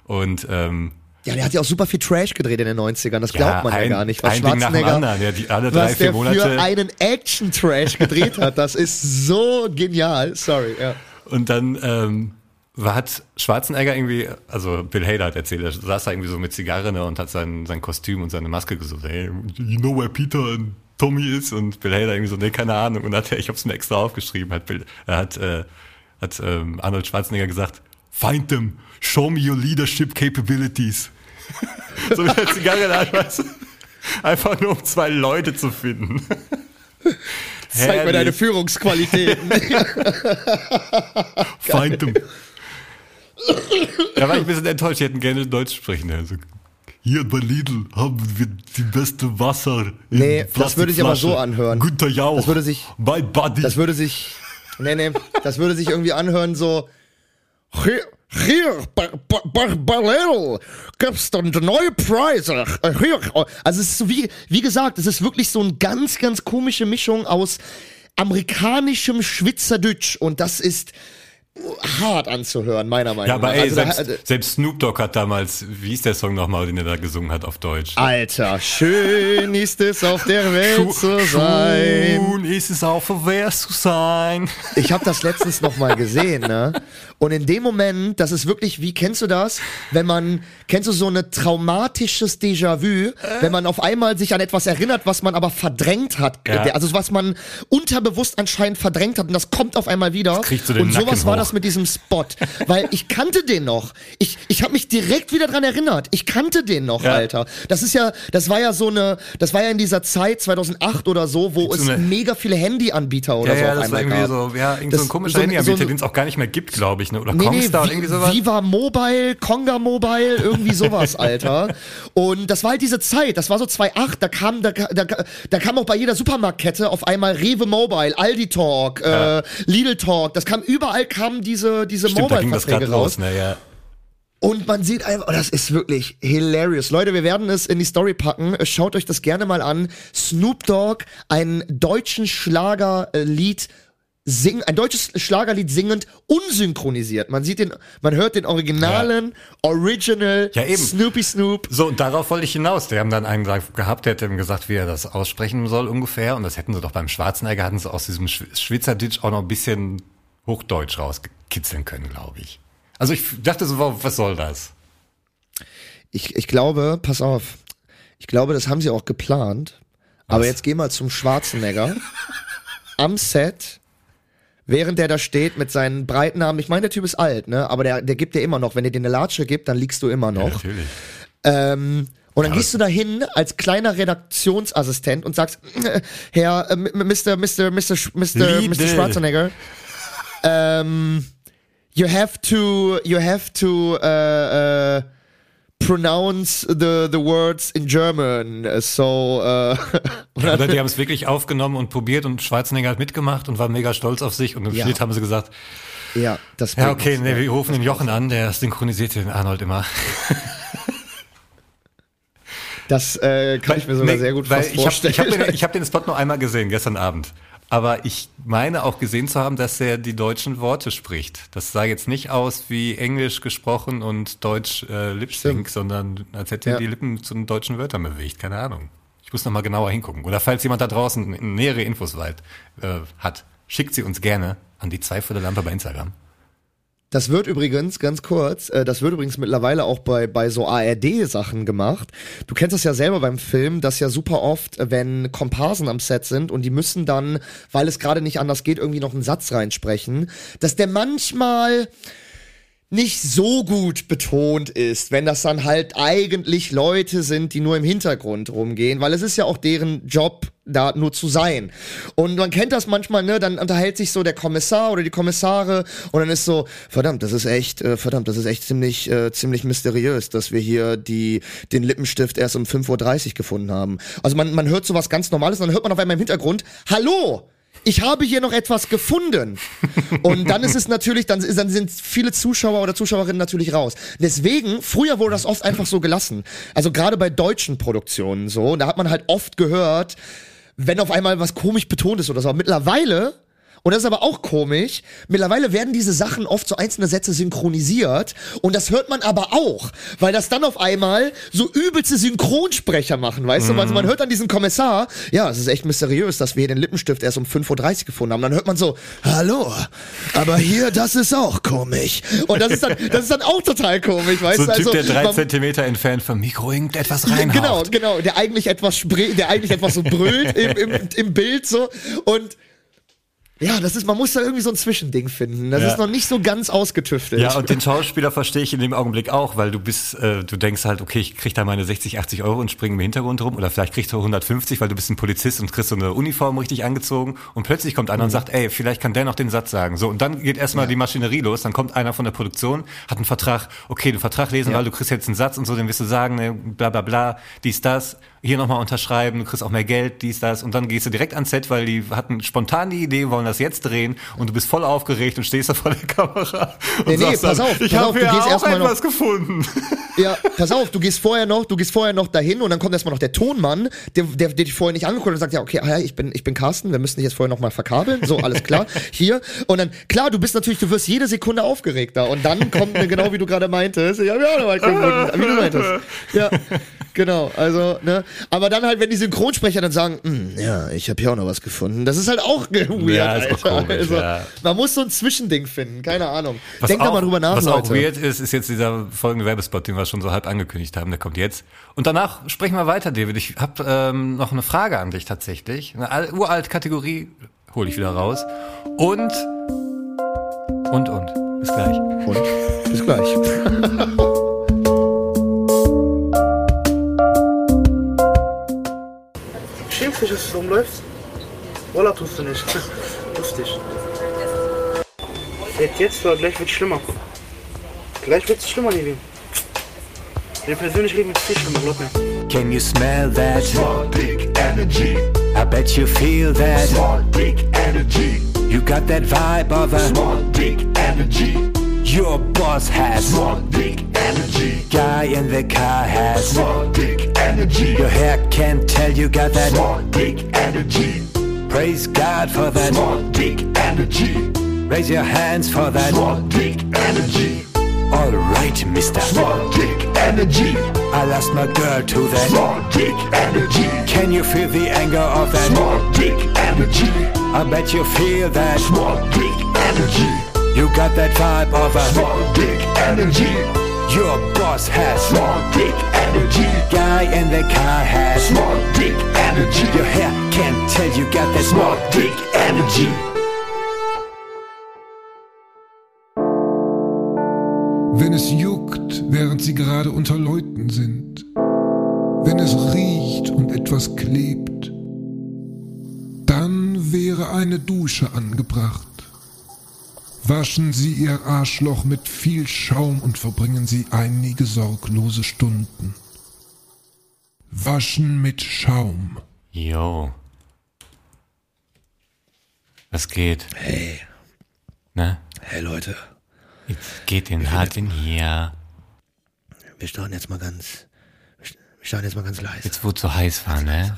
Und ähm, Ja, der hat ja auch super viel Trash gedreht in den 90ern. Das glaubt man ja ein, gar nicht. Was ein Ding nach dem Schwarzenegger, anderen. Ja, die, alle drei, was vier der Monate. für einen Action-Trash gedreht hat, das ist so genial. Sorry, ja. Und dann ähm, hat Schwarzenegger irgendwie, also Bill Hader hat erzählt, er saß da irgendwie so mit Zigarre ne, und hat sein, sein Kostüm und seine Maske gesucht. Hey, you know where Peter and Tommy is? Und Bill Hader irgendwie so, nee, keine Ahnung. Und hat er, ich hab's mir extra aufgeschrieben, hat, Bill, er hat, äh, hat ähm, Arnold Schwarzenegger gesagt, find them, show me your leadership capabilities. *laughs* so mit der Zigarre in der Hand, weißt du? Einfach nur um zwei Leute zu finden. *laughs* Zeig mir Herrlich. deine Führungsqualitäten. *laughs* Find them. Da war ich ein bisschen enttäuscht, die hätten gerne Deutsch sprechen. Also, hier bei Lidl haben wir die beste Wasser. in Nee, das würde sich aber so anhören. Günther Jauch. Das würde sich- My Buddy. Das würde sich, nee, nee, das würde sich irgendwie anhören so, hier, bei, bei Lidl gibt's dann neue Preise. Hier. Also es ist so wie, wie gesagt, es ist wirklich so eine ganz, ganz komische Mischung aus amerikanischem Schwitzerdütsch und das ist hart anzuhören, meiner Meinung ja, aber nach. ey, Also da- selbst, selbst Snoop Dogg hat damals, wie hieß der Song nochmal, den er da gesungen hat auf Deutsch? Alter, schön ist es auf der Welt zu sein. Schön ist es auch verwehrt zu sein. Ich habe das letztens noch mal gesehen, ne? Und in dem Moment, das ist wirklich, wie kennst du das? Wenn man, kennst du so ein traumatisches Déjà-vu, wenn man auf einmal sich an etwas erinnert, was man aber verdrängt hat, Ja. also was man unterbewusst anscheinend verdrängt hat und das kommt auf einmal wieder. kriegt so den und sowas Nacken war hoch. das mit diesem Spot, weil ich kannte den noch. Ich, ich habe mich direkt wieder dran erinnert. Ich kannte den noch, Ja. Alter. Das ist ja, das war ja so eine, das war ja in dieser Zeit 2008 oder so, wo So es mega viele Handyanbieter oder Ja, so ja, auf das war einmal irgendwie gab. so, ja, irgend Das- so ein komischer so Handyanbieter, so den es auch gar nicht mehr gibt, glaube ich, ne? Oder Nee, nee, Kongstar Vi- irgendwie sowas. Viva Mobile, Conga Mobile, irgendwie sowas, *laughs* Alter. Und das war halt diese Zeit, das war so 2008, da kam, da, da, da kam auch bei jeder Supermarktkette auf einmal Rewe Mobile, Aldi Talk, äh, Lidl Talk, das kam, überall kamen diese, diese Mobile-Verträge raus. los, ne? Ja. Und man sieht einfach, oh, das ist wirklich hilarious. Leute, wir werden es in die Story packen. Schaut euch das gerne mal an. Snoop Dogg, einen deutschen Schlagerlied singen, ein deutsches Schlagerlied singend, unsynchronisiert. Man sieht den, man hört den originalen, original Ja, eben. Snoopy Snoop. So, und darauf wollte ich hinaus. Die haben dann einen gehabt, der hat ihm gesagt, wie er das aussprechen soll ungefähr. Und das hätten sie doch beim Schwarzenegger, hatten sie aus diesem Schw- Schweizerdeutsch auch noch ein bisschen Hochdeutsch rauskitzeln können, glaube ich. Also ich dachte so, wa- was soll das? Ich, ich glaube, pass auf, ich glaube, das haben sie auch geplant. Aber Was? jetzt geh mal zum Schwarzenegger *laughs* am Set, während der da steht mit seinen breiten Armen. Ich meine, der Typ ist alt, ne? Aber der, der gibt dir immer noch. Wenn er dir eine Latsche gibt, dann liegst du immer noch. natürlich. Ähm, und dann gehst du da hin als kleiner Redaktionsassistent und sagst, äh, Herr, äh, Mr. Mr. Mr. Mr. Mr. Schwarzenegger, ähm, you have to, you have to, äh, äh, pronounce the, the words in German. So, äh, *laughs* Ja, oder die haben es wirklich aufgenommen und probiert und Schwarzenegger hat mitgemacht und war mega stolz auf sich. Und im Ja. Schnitt haben sie gesagt, ja, das ja, okay, nee, wir rufen den Jochen an, der synchronisiert den Arnold immer. Das äh, kann ich mir sogar Nee, sehr gut weil hab, vorstellen. Ich habe den, ich hab den Spot nur einmal gesehen, gestern Abend. Aber ich meine auch gesehen zu haben, dass er die deutschen Worte spricht. Das sah jetzt nicht aus wie Englisch gesprochen und Deutsch äh, Lip Sync, Stimmt. sondern als hätte er Ja. die Lippen zu den deutschen Wörtern bewegt. Keine Ahnung. Ich muss noch mal genauer hingucken. Oder falls jemand da draußen nähere Infos weit, äh, hat, schickt sie uns gerne an die zwei vor der Lampe bei Instagram. Das wird übrigens, ganz kurz, äh, das wird übrigens mittlerweile auch bei, bei so ARD-Sachen gemacht. Du kennst das ja selber beim Film, dass ja super oft, äh, wenn Komparsen am Set sind und die müssen dann, weil es gerade nicht anders geht, irgendwie noch einen Satz reinsprechen, dass der manchmal nicht so gut betont ist, wenn das dann halt eigentlich Leute sind, die nur im Hintergrund rumgehen, weil es ist ja auch deren Job, da nur zu sein. Und man kennt das manchmal, ne, dann unterhält sich so der Kommissar oder die Kommissare und dann ist so, verdammt, das ist echt, äh, verdammt, das ist echt ziemlich, äh, ziemlich mysteriös, dass wir hier die, den Lippenstift erst um 5.30 Uhr gefunden haben. Also man, man hört sowas ganz Normales und dann hört man auf einmal im Hintergrund, hallo! Ich habe hier noch etwas gefunden. Und dann ist es natürlich, dann, dann sind viele Zuschauer oder Zuschauerinnen natürlich raus. Deswegen, früher wurde das oft einfach so gelassen. Also gerade bei deutschen Produktionen so, da hat man halt oft gehört, wenn auf einmal was komisch betont ist oder so. Aber mittlerweile, und das ist aber auch komisch, mittlerweile werden diese Sachen oft so einzelne Sätze synchronisiert und das hört man aber auch, weil das dann auf einmal so übelste Synchronsprecher machen, weißt du? Also man hört dann diesen Kommissar, ja, es ist echt mysteriös, dass wir hier den Lippenstift erst um 5.30 Uhr gefunden haben. Dann hört man so, hallo, aber hier, das ist auch komisch. Und das ist dann, das ist dann auch total komisch, weißt So ein du? Typ, Also, der drei man- Zentimeter entfernt vom Mikro irgendetwas reinhaut. Genau, genau, der eigentlich etwas der eigentlich etwas so brüllt im, im, im Bild so und ja, das ist, man muss da irgendwie so ein Zwischending finden. Das Ja. ist noch nicht so ganz ausgetüftelt. Ja, und den Schauspieler verstehe ich in dem Augenblick auch, weil du bist, äh, du denkst halt, okay, ich krieg da meine 60, 80 Euro und springe im Hintergrund rum oder vielleicht kriegst du 150, weil du bist ein Polizist und kriegst so eine Uniform richtig angezogen und plötzlich kommt einer und sagt, ey, vielleicht kann der noch den Satz sagen. So, und dann geht erstmal die Maschinerie los, dann kommt einer von der Produktion, hat einen Vertrag, okay, den Vertrag lesen, weil du kriegst jetzt einen Satz und so, den wirst du sagen, ne, bla bla bla, dies, das, hier nochmal unterschreiben, du kriegst auch mehr Geld, dies, das und dann gehst du direkt ans Set, weil die hatten spontan die Idee, wollen das jetzt drehen und du bist voll aufgeregt und stehst da vor der Kamera und Nee, nee, sagst pass dann, auf, ich habe hier gehst auch etwas gefunden. *laughs* Ja, pass auf, du gehst vorher noch, du gehst vorher noch dahin und dann kommt erstmal noch der Tonmann, der, der, der dich vorher nicht angeguckt hat und sagt, ja, okay, ah, ich bin, ich bin Carsten, wir müssen dich jetzt vorher noch mal verkabeln, so, alles klar, *laughs* hier. Und dann, klar, du bist natürlich, du wirst jede Sekunde aufgeregter und dann kommt, genau wie du gerade meintest, ich hab ja auch noch mal gefunden, wie du meintest. Ja, genau, also, ne, aber dann halt, wenn die Synchronsprecher dann sagen, "Hm, ja, ich habe hier auch noch was gefunden, das ist halt auch *laughs* weird, Ja, ist auch komisch, also, ja. Man muss so ein Zwischending finden, keine Ahnung. Was Denk da auch- mal drüber nach, Was Leute. auch weird ist, ist jetzt dieser folgende Werbespot, den wir schon so halb angekündigt haben, der kommt jetzt. Und danach sprechen wir weiter, David. Ich habe ähm, noch eine Frage an dich tatsächlich. Eine al- uralt Kategorie hole ich wieder raus. Und, und, und. Bis gleich. Und bis gleich. *laughs* Dich, dass du rumläufst? Walla tust du nicht. *laughs* Lustig. Jetzt, jetzt, oder gleich wird schlimmer. Gleich wird's schlimmer, Levin. Dein persönlich Leben wird viel schlimmer, glaub mir. Can you smell that? Small dick energy. I bet you feel that. Small dick energy. You got that vibe of a Small dick energy. your boss has. Small dick energy. Guy in the car has. Small dick energy. Your hair can't tell you got that. Small dick energy. Praise God for that. Small dick energy. Raise your hands for that. Small dick energy. Alright, mister. Small dick energy. I lost my girl to that. Small dick energy. Can you feel the anger of that? Small dick energy. I bet you feel that. Small dick energy. You got that vibe of a Small dick energy. Your boss has. Small dick energy. Guy in the car has. Small dick energy. Your hair can't tell you got that Small dick energy. wenn es juckt, während sie gerade unter Leuten sind, wenn es riecht und etwas klebt, dann wäre eine Dusche angebracht. Waschen Sie Ihr Arschloch mit viel Schaum und verbringen Sie einige sorglose Stunden. Waschen mit Schaum. Yo. Was geht? Hey, Ne? hey Leute, Jetzt geht den hart in hier. wir starten jetzt mal ganz, wir schaue jetzt mal ganz leise. Jetzt wo es so heiß war, ne?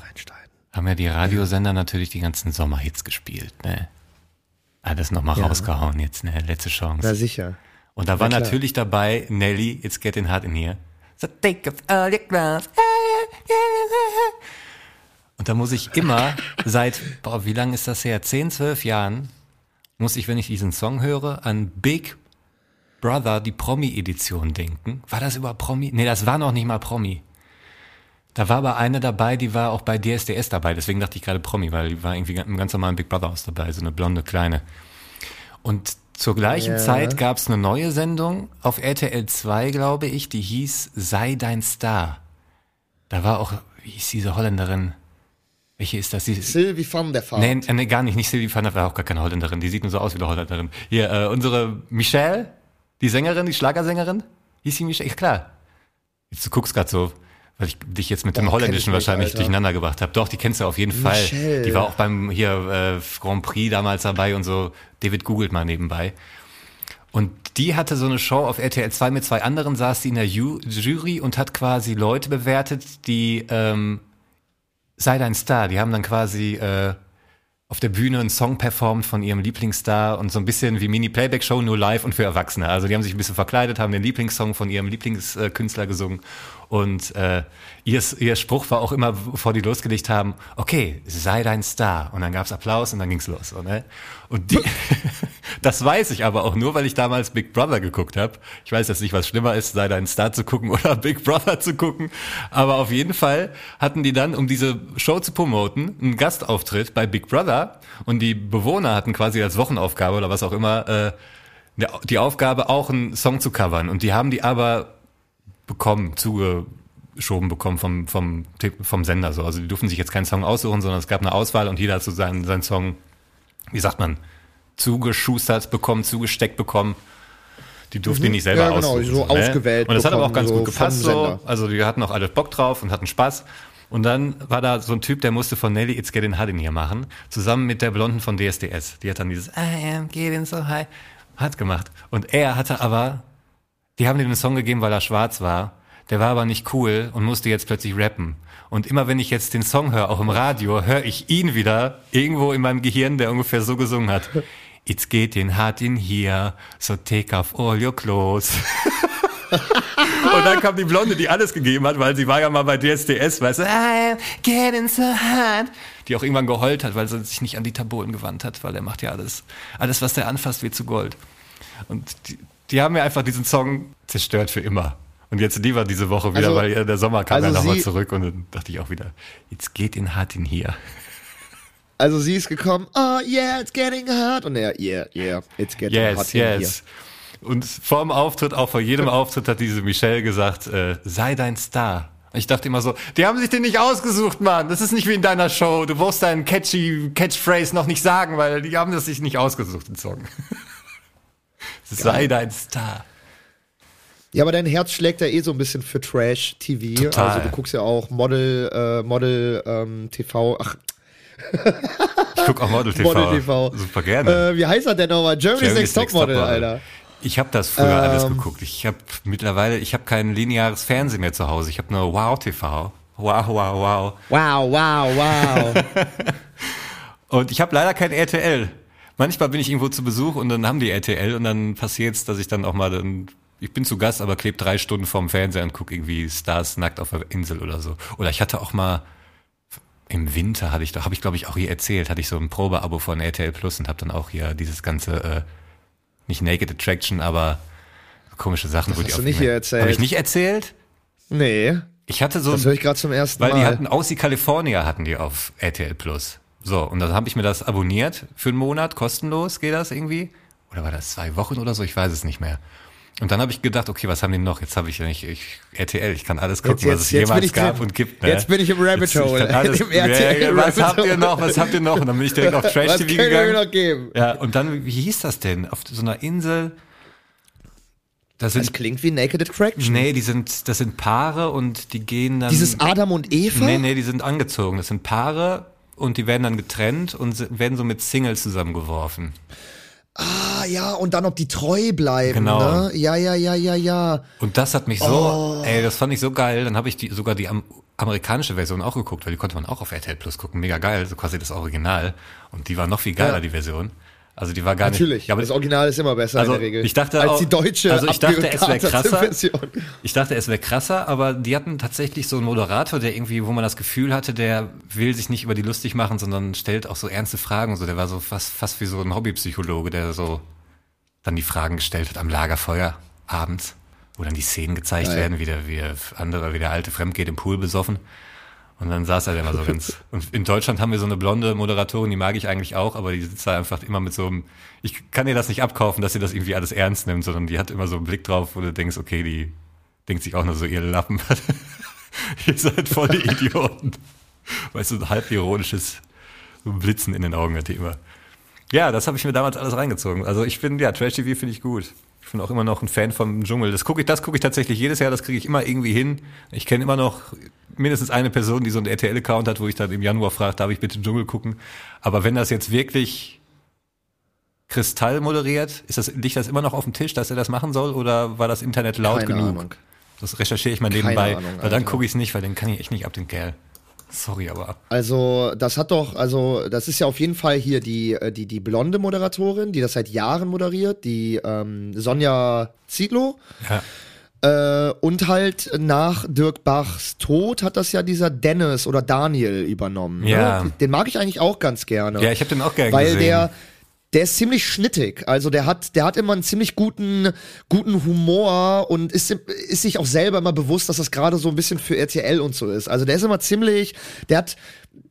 Haben ja die Radiosender natürlich die ganzen Sommerhits gespielt, ne? Alles nochmal rausgehauen jetzt, ne? Letzte Chance. Na sicher. Und da war klar. natürlich dabei Nelly, It's Getting Hot in Here. So take off all your clothes. Und da muss ich immer *laughs* seit, boah, wie lange ist das her? 10, 12 Jahren, muss ich, wenn ich diesen Song höre, an Big Brother, die Promi-Edition denken. War das über Promi? Nee, das war noch nicht mal Promi. Da war aber eine dabei, die war auch bei DSDS dabei. Deswegen dachte ich gerade Promi, weil die war irgendwie im ganz normalen Big Brother Haus dabei, so eine blonde Kleine. Und zur gleichen Ja. Zeit gab es eine neue Sendung auf RTL 2, glaube ich, die hieß Sei dein Star. Da war auch, wie hieß diese Holländerin? Welche ist das? Die, Sylvie van der Vaart. nee, nee, gar nicht. Nicht Sylvie van der war auch gar keine Holländerin. Die sieht nur so aus wie eine Holländerin. Hier, äh, unsere Michelle, die Sängerin, die Schlagersängerin. Hieß sie Michelle? Klar. Jetzt, du guckst gerade so, weil ich dich jetzt mit dem Boah, ich Holländischen wahrscheinlich Alter. durcheinander gebracht habe. Doch, die kennst du auf jeden Michelle. Fall. Die war auch beim hier äh, Grand Prix damals dabei und so. David googelt mal nebenbei. Und die hatte so eine Show auf RTL 2 mit zwei anderen, saß die in der Ju Jury und hat quasi Leute bewertet, die ähm, sei dein Star. Die haben dann quasi äh, auf der Bühne einen Song performt von ihrem Lieblingsstar und so ein bisschen wie Mini-Playback-Show, nur live und für Erwachsene. Also die haben sich ein bisschen verkleidet, haben den Lieblingssong von ihrem Lieblingskünstler gesungen und äh, ihr, ihr Spruch war auch immer, bevor die losgelegt haben, okay, sei dein Star. Und dann gab's Applaus und dann ging's los. So, ne? Und die, *laughs* das weiß ich aber auch nur, weil ich damals Big Brother geguckt habe. Ich weiß jetzt nicht, was schlimmer ist, sei dein Star zu gucken *laughs* oder Big Brother zu gucken. Aber auf jeden Fall hatten die dann, um diese Show zu promoten, einen Gastauftritt bei Big Brother. Und die Bewohner hatten quasi als Wochenaufgabe oder was auch immer äh, die Aufgabe, auch einen Song zu covern. Und die haben die aber bekommen, zugeschoben bekommen vom, vom, vom Sender. So. Also die durften sich jetzt keinen Song aussuchen, sondern es gab eine Auswahl und jeder hat so seinen, seinen Song, wie sagt man, zugeschustert bekommen, zugesteckt bekommen. Die durften die nicht selber Ja, genau, aussuchen. so ausgewählt Und das hat aber auch ganz so gut gepasst. So. Also die hatten auch alle Bock drauf und hatten Spaß. Und dann war da so ein Typ, der musste von Nelly It's Getting Hot in hier machen, zusammen mit der Blonden von DSDS. Die hat dann dieses I am getting so high hat gemacht. Und er hatte aber, die haben ihm den Song gegeben, weil er schwarz war. Der war aber nicht cool und musste jetzt plötzlich rappen. Und immer wenn ich jetzt den Song höre, auch im Radio, höre ich ihn wieder irgendwo in meinem Gehirn, der ungefähr so gesungen hat. *laughs* It's getting hot in here, so take off all your clothes. *laughs* Und dann kam die Blonde, die alles gegeben hat, weil sie war ja mal bei DSDS, weißt du, I'm getting so hot. Die auch irgendwann geheult hat, weil sie sich nicht an Dieter Bohlen gewandt hat, weil er macht ja alles, alles was der anfasst, wird zu Gold. Und die, die haben mir einfach diesen Song zerstört für immer. Und jetzt lieber diese Woche wieder, Also- weil der Sommer kam also ja nochmal zurück und dann dachte ich auch wieder, jetzt geht in hart in hier. *laughs* Also sie ist gekommen, oh yeah, it's getting hot. Und er, yeah, yeah, it's getting hot Yes, in yes. Und vor dem Auftritt, auch vor jedem Auftritt hat diese Michelle gesagt, äh, sei dein Star. Ich dachte immer so, die haben sich den nicht ausgesucht, Mann. Das ist nicht wie in deiner Show. Du brauchst deinen catchy Catchphrase noch nicht sagen, weil die haben das sich nicht ausgesucht, den Song. *laughs* sei dein Star. Ja, aber dein Herz schlägt ja eh so ein bisschen für Trash-TV. Total. Also du guckst ja auch Model, äh, Model ähm, TV, ach, *laughs* Ich guck auch Model TV. Model TV. Super gerne. Äh, wie heißt er denn nochmal? Germany's, Next Topmodel, Alter. Ich habe das früher alles Ähm. geguckt. Ich habe mittlerweile, ich habe kein lineares Fernsehen mehr zu Hause. Ich habe nur Wow TV. Wow, wow, wow. Wow, wow, wow. *laughs* Und ich habe leider kein RTL. Manchmal bin ich irgendwo zu Besuch und dann haben die RTL und dann passiert's, dass ich dann auch mal dann ich bin zu Gast, aber kleb drei Stunden vorm Fernseher und guck irgendwie Stars nackt auf der Insel oder so. Oder ich hatte auch mal im Winter hatte ich doch, habe ich glaube ich auch hier erzählt, hatte ich so ein Probeabo von RTL Plus und habe dann auch hier dieses ganze äh, nicht Naked Attraction, aber komische Sachen, wo hast die du nicht hier erzählt. Habe ich nicht erzählt? nee, Ich hatte so das höre ich gerade zum ersten weil Mal. die hatten Aussie California hatten die auf RTL Plus. So, und dann habe ich mir das abonniert für einen Monat, kostenlos geht das irgendwie. Oder war das zwei Wochen oder so? Ich weiß es nicht mehr. Und dann habe ich gedacht, okay, was haben die noch? Jetzt habe ich ja nicht ich, RTL, ich kann alles gucken, Jetzt- jetzt- was es jetzt jemals ich gab drin. und gibt. Ne? Jetzt bin ich im Rabbit Jetzt- Hole. kann Alles, *laughs* Im RTL ja, was Rabbit habt ihr noch? Was habt ihr noch? Und dann bin ich direkt auf *laughs* Trash Was TV können wir gegangen. mir noch geben? Ja, und dann, wie hieß das denn? Auf so einer Insel. Das Das sind, klingt wie Naked Attraction. nee, die sind, das sind Paare und die gehen dann. Dieses Adam und Eva? Nee, nee, die sind angezogen. Das sind Paare und die werden dann getrennt und werden so mit Singles zusammengeworfen. Ah, ja, und dann, ob die treu bleiben, Genau. ne? Ja, ja, ja, ja, ja. Und das hat mich so, Oh. ey, das fand ich so geil. Dann habe ich die sogar die am amerikanische Version auch geguckt, weil die konnte man auch auf RTL Plus gucken. Mega geil, so quasi das Original. Und die war noch viel geiler, Ja. die Version. Also die war gar Natürlich. nicht. Ja, aber das Original ist immer besser Also, in der Regel. ich dachte als auch- die deutsche also ich dachte, es wär abgekartete krasser. Ich dachte, es wäre krasser, aber die hatten tatsächlich so einen Moderator, der irgendwie, wo man das Gefühl hatte, der will sich nicht über die lustig machen, sondern stellt auch so ernste Fragen. So, der war so fast, fast wie so ein Hobbypsychologe, der so dann die Fragen gestellt hat am Lagerfeuer abends, wo dann die Szenen gezeigt Geil. werden, wie der, wie der andere, wie der alte fremd geht im Pool besoffen. Und dann saß er da immer so ganz. *laughs* Und in Deutschland haben wir so eine blonde Moderatorin, die mag ich eigentlich auch, aber die sitzt da einfach immer mit so einem, ich kann ihr das nicht abkaufen, dass sie das irgendwie alles ernst nimmt, sondern die hat immer so einen Blick drauf, wo du denkst, okay, die denkt sich auch nur so ihr Lappen. *laughs* ihr seid volle Idioten. Weißt du, so ein halb ironisches Blitzen in den Augen hat die immer. Ja, das habe ich mir damals alles reingezogen. Also ich bin, ja, Trash TV finde ich gut. Ich bin auch immer noch ein Fan vom Dschungel. Das gucke ich, das gucke ich tatsächlich jedes Jahr, das kriege ich immer irgendwie hin. Ich kenne immer noch mindestens eine Person, die so einen RTL-Account hat, wo ich dann im Januar frage, darf ich bitte den Dschungel gucken? Aber wenn das jetzt wirklich Kristall moderiert, ist das, liegt das immer noch auf dem Tisch, dass er das machen soll, oder war das Internet laut Keine genug? Ahnung. Das recherchiere ich mal Keine nebenbei, Ahnung, weil dann gucke ich es nicht, weil den kann ich echt nicht ab, den Kerl. Sorry, aber. Also, das hat doch, also, das ist ja auf jeden Fall hier die, äh, die, die blonde Moderatorin, die das seit Jahren moderiert, die ähm, Sonja Zietlow. Ja. Äh, und halt nach Dirk Bachs Tod hat das ja dieser Dennis oder Daniel übernommen. Ja. Ne? Den mag ich eigentlich auch ganz gerne. Ja, ich habe den auch gerne weil gesehen. der der ist ziemlich schnittig. Also der hat, der hat immer einen ziemlich guten, guten Humor und ist, ist sich auch selber immer bewusst, dass das gerade so ein bisschen für RTL und so ist. Also der ist immer ziemlich, der hat,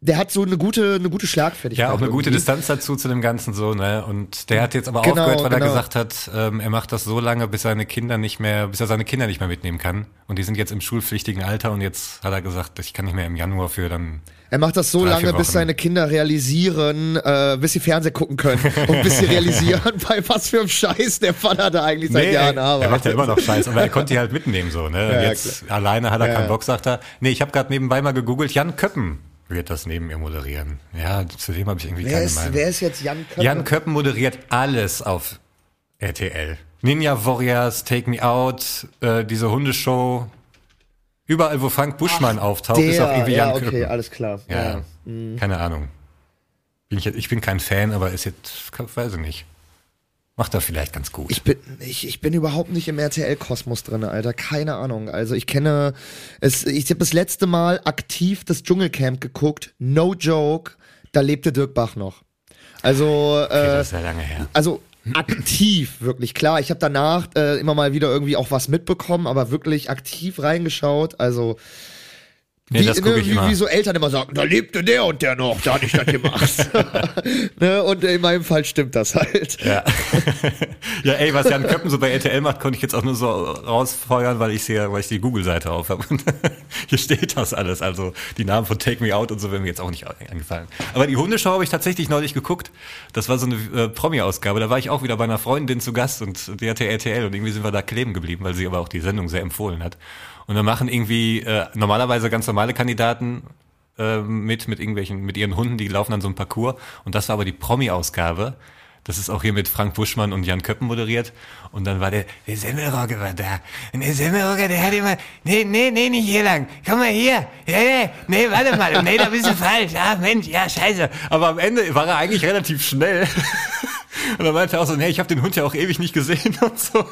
der hat so eine gute, eine gute Schlagfertigkeit. Ja, auch eine gute irgendwie. Distanz dazu zu dem Ganzen so, ne? Und der hat jetzt aber Genau, aufgehört, weil er genau. gesagt hat, ähm, er macht das so lange, bis seine Kinder nicht mehr, bis er seine Kinder nicht mehr mitnehmen kann. Und die sind jetzt im schulpflichtigen Alter und jetzt hat er gesagt, ich kann nicht mehr im Januar für dann. Er macht das so Drei, lange, bis seine Kinder realisieren, äh, bis sie Fernsehen gucken können *laughs* und bis sie realisieren, *laughs* bei was für einem Scheiß der Vater da eigentlich seit Jahren er, arbeitet. er macht ja immer noch Scheiß, aber er konnte die halt mitnehmen so, ne? Und Ja, jetzt alleine hat er Ja, keinen. Bock, sagt er. Nee, ich habe gerade nebenbei mal gegoogelt, Jan Köppen wird das neben mir moderieren. Ja, zu dem habe ich irgendwie Wer keine ist, Meinung. wer ist jetzt Jan Köppen? Jan Köppen moderiert alles auf RTL. Ninja Warriors, Take Me Out, äh, diese Hundeshow. Überall, wo Frank Buschmann auftaucht, ist auch der, irgendwie ja, Jan okay, Köppen. alles klar. Ja, keine Ahnung. Bin ich, jetzt, ich bin kein Fan, aber ist jetzt, weiß ich nicht. Macht er vielleicht ganz gut. Ich bin, ich, ich bin überhaupt nicht im RTL-Kosmos drin, Alter. Keine Ahnung. Also ich kenne es, ich habe das letzte Mal aktiv das Dschungelcamp geguckt. No joke. Da lebte Dirk Bach noch. Also, okay, äh, das ist ja lange her. also aktiv, wirklich klar. Ich habe danach äh, immer mal wieder irgendwie auch was mitbekommen, aber wirklich aktiv reingeschaut. Also Nee, wie, das ne, ich wie, immer. wie so Eltern immer sagen, da lebte der und der noch, da ich das gemacht. *laughs* ne? Und in meinem Fall stimmt das halt. Ja. *laughs* ja, ey, was Jan Köppen so bei RTL macht, konnte ich jetzt auch nur so rausfeuern, weil ich hier, weil ich die Google-Seite auf habe. *laughs* hier steht das alles. Also die Namen von Take Me Out und so wären mir jetzt auch nicht eingefallen. Aber die Hundeschau habe ich tatsächlich neulich geguckt. Das war so eine äh, Promi-Ausgabe. Da war ich auch wieder bei einer Freundin zu Gast und die hatte RTL und irgendwie sind wir da kleben geblieben, weil sie aber auch die Sendung sehr empfohlen hat. Und dann machen irgendwie äh, normalerweise ganz normale Kandidaten äh, mit, mit irgendwelchen, mit ihren Hunden, die laufen dann so einen Parcours. Und das war aber die Promi-Ausgabe. Das ist auch hier mit Frank Buschmann und Jan Köppen moderiert. Und dann war der, der Semmelrogge war da. Und der Semmelrogge, der hat immer, nee, nee, nee, nicht hier lang. Komm mal hier. Nee, nee, nee, warte mal. Nee, da bist du falsch. Ah, Mensch, ja, scheiße. Aber am Ende war er eigentlich relativ schnell. *laughs* Und dann meinte er auch so, nee, ich habe den Hund ja auch ewig nicht gesehen *laughs* und so.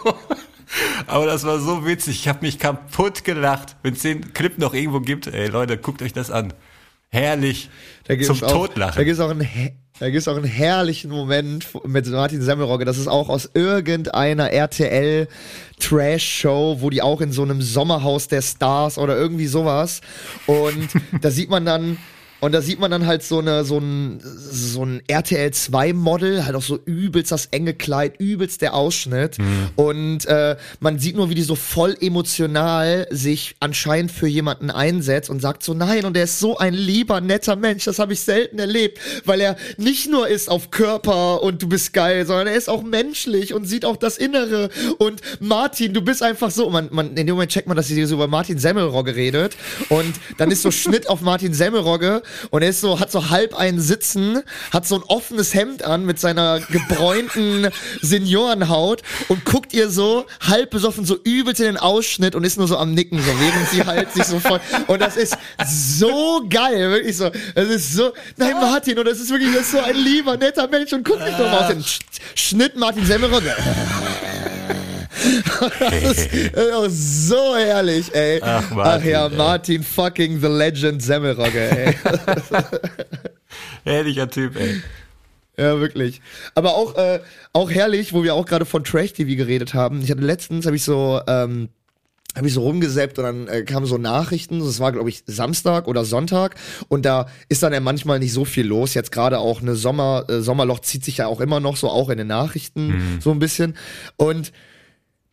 Aber das war so witzig. Ich habe mich kaputt gelacht. Wenn es den Clip noch irgendwo gibt, ey Leute, guckt euch das an. Herrlich. Da Zum auch, Totlachen. Da gibt es auch einen, da gibt's auch einen herrlichen Moment mit Martin Semmelrogge. Das ist auch aus irgendeiner RTL Trash-Show, wo die auch in so einem Sommerhaus der Stars oder irgendwie sowas. Und *laughs* da sieht man dann. Und da sieht man dann halt so eine, so ein, so ein RTL 2 Model, halt auch so übelst das enge Kleid, übelst der Ausschnitt. Und äh, man sieht nur, wie die so voll emotional sich anscheinend für jemanden einsetzt und sagt so, nein, und er ist so ein lieber, netter Mensch, das habe ich selten erlebt, weil er nicht nur ist auf Körper und du bist geil, sondern er ist auch menschlich und sieht auch das Innere. Und Martin, du bist einfach so, man, man, in dem Moment checkt man, dass sie so über Martin Semmelrogge redet. Und dann ist so Schnitt auf Martin Semmelrogge und er ist so, hat so halb einen Sitzen, hat so ein offenes Hemd an mit seiner gebräunten *laughs* Seniorenhaut und guckt ihr so halb besoffen so übelst in den Ausschnitt und ist nur so am Nicken, so während sie halt sich so voll, und das ist so geil, wirklich so, das ist so, nein Martin, und das ist wirklich das ist so ein lieber, netter Mensch und guck mich doch mal auf den Sch- Schnitt Martin Semmelrogge. Das ist auch so herrlich, ey. Ach, Martin, ja, ey. Martin fucking the Legend Semmelrogge, ey. *laughs* Ehrlicher Typ, ey. ja, wirklich. Aber auch, äh, auch herrlich, wo wir auch gerade von Trash TV geredet haben. Ich hatte letztens, habe ich so, ähm, habe ich so rumgesäppt und dann äh, kamen so Nachrichten, das war glaube ich Samstag oder Sonntag und da ist dann ja manchmal nicht so viel los. Jetzt gerade auch eine Sommer äh, Sommerloch zieht sich ja auch immer noch so auch in den Nachrichten so ein bisschen und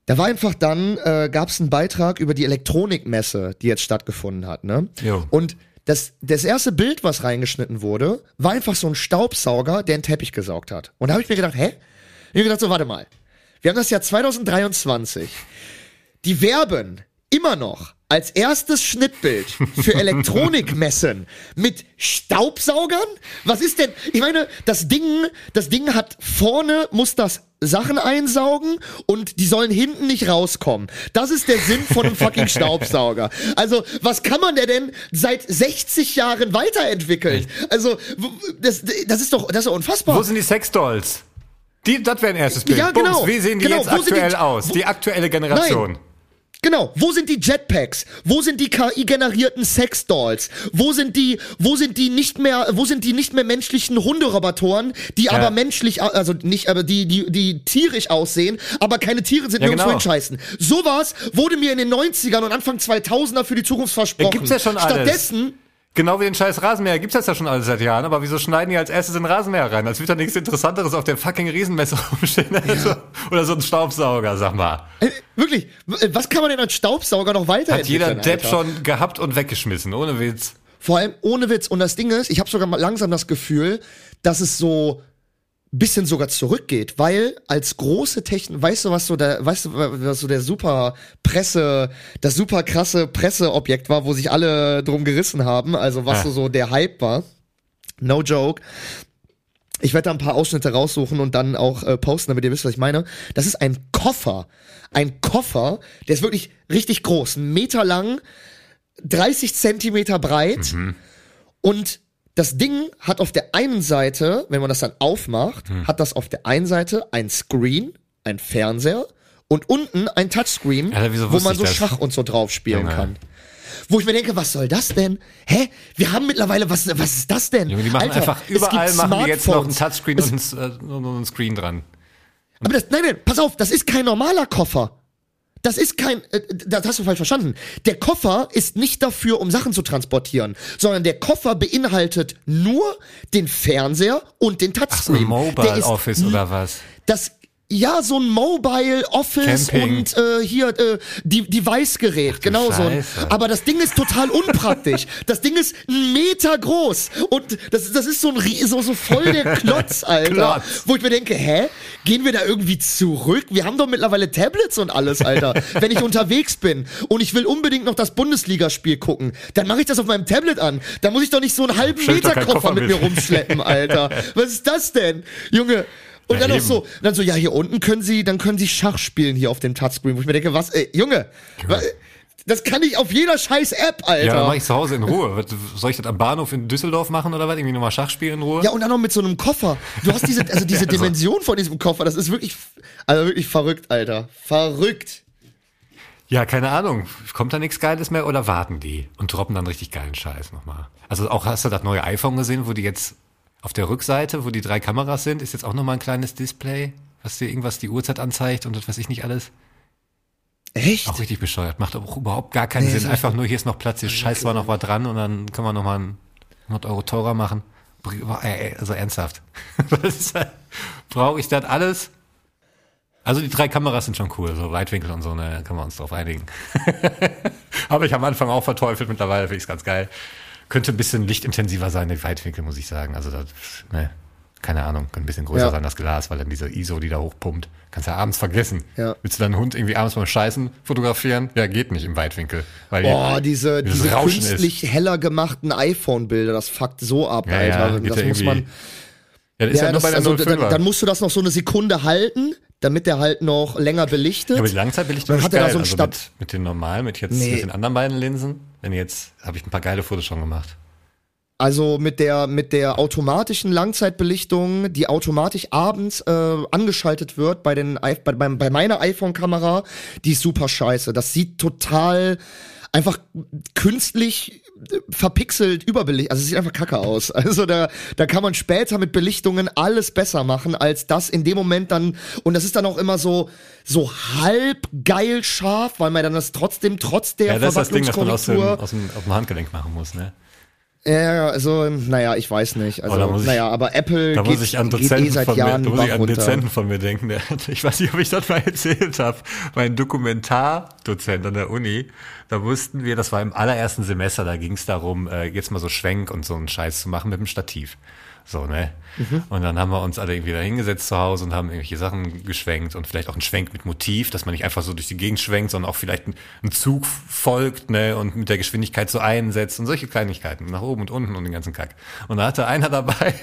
da war einfach dann äh, gab es einen Beitrag über die Elektronikmesse, die jetzt stattgefunden hat, ne? Jo. Und das, das erste Bild, was reingeschnitten wurde, war einfach so ein Staubsauger, der einen Teppich gesaugt hat. Und da habe ich mir gedacht, hä? Ich hab mir gedacht, so, warte mal. Wir haben das Jahr 2023. Die werben immer noch als erstes Schnittbild für *laughs* Elektronikmessen mit Staubsaugern? Was ist denn? Ich meine, das Ding, das Ding hat vorne muss das Sachen einsaugen und die sollen hinten nicht rauskommen. Das ist der Sinn von einem fucking *laughs* Staubsauger. Also, was kann man der denn seit 60 Jahren weiterentwickeln? Also, das, das ist doch, das ist doch unfassbar. Wo sind die Sexdolls? Die, das wäre ein erstes Bild. Ja, Bums, genau. wie sehen die Genau, jetzt sind die- aktuell aus? Die aktuelle Generation. Genau, wo sind die Jetpacks? Wo sind die KI-generierten Sexdolls? Wo sind die, wo sind die nicht mehr, wo sind die nicht mehr menschlichen Hunderobatoren, die aber menschlich, also nicht, aber die, die, die tierisch aussehen, aber keine Tiere sind Ja, nirgendwo genau. hinscheißen. Sowas wurde mir in den 90ern und Anfang 2000er für die Zukunft versprochen. gibt's ja schon alles. Stattdessen, Genau wie den scheiß Rasenmäher gibt's das ja schon alles seit Jahren, aber wieso schneiden die als erstes den Rasenmäher rein? Als würde da nichts Interessanteres auf der fucking Riesenmesse *laughs* rumstehen. Also, oder so ein Staubsauger, sag mal. äh, wirklich, w- was kann man denn als Staubsauger noch Hat weiterentwickeln? jeder Depp schon gehabt und weggeschmissen, ohne Witz. Vor allem ohne Witz. Und das Ding ist, ich habe sogar mal langsam das Gefühl, dass es so bisschen sogar zurückgeht, weil als große Technik, weißt du, was so der, weißt du, was so der super Presse, das super krasse Presseobjekt war, wo sich alle drum gerissen haben, also was Ja. so, so der Hype war. No joke. Ich werde da ein paar Ausschnitte raussuchen und dann auch äh, posten, damit ihr wisst, was ich meine. Das ist ein Koffer. Ein Koffer, der ist wirklich richtig groß. Ein Meter lang, 30 Zentimeter breit. Und das Ding hat auf der einen Seite, wenn man das dann aufmacht, hat das auf der einen Seite ein Screen, ein Fernseher und unten ein Touchscreen, wieso wo man so das? Schach und so drauf spielen Junge. kann. Wo ich mir denke, was soll das denn? Hä? Wir haben mittlerweile, was, was ist das denn? Junge, die machen Alter, einfach überall machen die jetzt noch ein. Touchscreen und ein, äh, und ein Screen dran. Aber das, nein, nein, pass auf, das ist kein normaler Koffer. Das ist kein, äh, das hast du falsch verstanden. Der Koffer ist nicht dafür, um Sachen zu transportieren, sondern der Koffer beinhaltet nur den Fernseher und den So Touchscreen. Der Mobile ist Office oder was? Das, ja, so ein Mobile Office Camping. und äh, hier äh, die Device-Gerät, genau so. Aber das Ding ist total unpraktisch. *laughs* das Ding ist ein Meter groß und das, das ist so ein so, so voll der *laughs* Klotz, Alter. Klotz. Wo ich mir denke, hä? Gehen wir da irgendwie zurück? Wir haben doch mittlerweile Tablets und alles, Alter. *laughs* Wenn ich unterwegs bin und ich will unbedingt noch das Bundesligaspiel gucken, dann mache ich das auf meinem Tablet an. Da muss ich doch nicht so einen halben Meter Koffer mit mir rumschleppen, Alter. Was ist das denn? Junge. Und Ja, dann auch eben. so, dann so, ja, hier unten können Sie, dann können Sie Schach spielen hier auf dem Touchscreen, wo ich mir denke, was, ey, Junge, wa- das kann ich auf jeder scheiß App, Alter. Ja, dann mach ich zu Hause in Ruhe. Was, Soll ich das am Bahnhof in Düsseldorf machen oder was? Irgendwie nochmal Schach spielen in Ruhe? Ja, und dann noch mit so einem Koffer. Du hast diese, also diese *laughs* Dimension von diesem Koffer, das ist wirklich, also wirklich verrückt, Alter. Verrückt. Ja, keine Ahnung. Kommt da nichts Geiles mehr oder warten die und droppen dann richtig geilen Scheiß nochmal? Also auch hast du das neue iPhone gesehen, wo die jetzt auf der Rückseite, wo die drei Kameras sind, ist jetzt auch nochmal ein kleines Display, was dir irgendwas die Uhrzeit anzeigt und das weiß ich nicht alles. Echt? Auch richtig bescheuert. Macht auch überhaupt gar keinen Nee, Sinn. Einfach nur, hier ist noch Platz, hier scheiß war noch was dran und dann können wir nochmal 100 Euro teurer machen. Also ernsthaft. *laughs* Brauche ich das alles? Also die drei Kameras sind schon cool, so Weitwinkel und so, ne, können wir uns drauf einigen. *laughs* Aber ich am Anfang auch verteufelt, mittlerweile finde ich es ganz geil. Könnte ein bisschen lichtintensiver sein, die Weitwinkel, muss ich sagen. Also das, ne, keine Ahnung, kann ein bisschen größer Ja. sein, das Glas, weil dann diese ISO, die da hochpumpt, kannst du ja abends vergessen. Ja. Willst du deinen Hund irgendwie abends beim Scheißen fotografieren? Ja, geht nicht im Weitwinkel. Weil Boah, diese, dieses diese Rauschen ist. künstlich heller gemachten iPhone-Bilder, das fuckt so ab, Ja, Alter. das muss man. Ja, das ist ja, nur das, bei der also, 05er. dann, dann musst du das noch so eine Sekunde halten, damit der halt noch länger belichtet. Ja, aber die Langzeitbelichtung ist hat er da geil. so einen also mit, mit den normalen, mit jetzt Nee. mit den anderen beiden Linsen. Wenn jetzt, habe ich ein paar geile Fotos schon gemacht. Also mit der mit der automatischen Langzeitbelichtung, die automatisch abends äh, angeschaltet wird bei den bei, bei, bei meiner iPhone-Kamera, die ist super scheiße. Das sieht total einfach künstlich verpixelt überbelichtet. Also es sieht einfach kacke aus. *laughs* Also da da kann man später mit Belichtungen alles besser machen als das in dem Moment dann und das ist dann auch immer so so halb geil scharf, weil man dann das trotzdem trotz der Ja, das ist das Ding, das man aus dem, aus, dem, aus dem Handgelenk machen muss, ne? Ja, also, naja, ich weiß nicht. Also, Oh, ich- naja, aber Apple Da geht, muss ich an geht Dozenten eh seit von mir, Jahren da muss ich an runter. Dozenten von mir denken. Der, ich weiß nicht, ob ich das mal *laughs* erzählt habe. Mein Dokumentardozent an der Uni, da wussten wir, das war im allerersten Semester, da ging es darum, äh, jetzt mal so Schwenk und so einen Scheiß zu machen mit dem Stativ. So, ne? Mhm. Und dann haben wir uns alle irgendwie da hingesetzt zu Hause und haben irgendwelche Sachen geschwenkt und vielleicht auch einen Schwenk mit Motiv, dass man nicht einfach so durch die Gegend schwenkt, sondern auch vielleicht ein, ein Zug folgt, ne, und mit der Geschwindigkeit so einsetzt und solche Kleinigkeiten, nach oben und unten und den ganzen Kack. Und da hatte einer *laughs* dabei,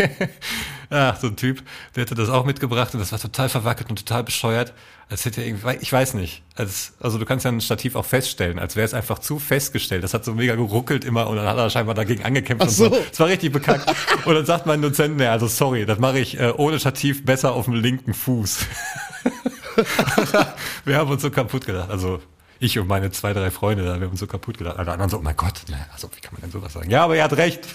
ach, so ein Typ, der hatte das auch mitgebracht und das war total verwackelt und total bescheuert, als hätte er irgendwie, ich weiß nicht, als, also du kannst ja ein Stativ auch feststellen, als wäre es einfach zu festgestellt. Das hat so mega geruckelt immer und dann hat er scheinbar dagegen angekämpft Ach und so. so. Das war richtig bekackt. Und dann sagt mein Dozent, nee, also sorry, das mache ich äh, ohne Stativ besser auf dem linken Fuß. *laughs* wir haben uns so kaputt gedacht. Also ich und meine zwei, drei Freunde da, wir haben uns so kaputt gedacht. Alle anderen so, oh mein Gott, ne, also wie kann man denn sowas sagen? Ja, aber er hat recht.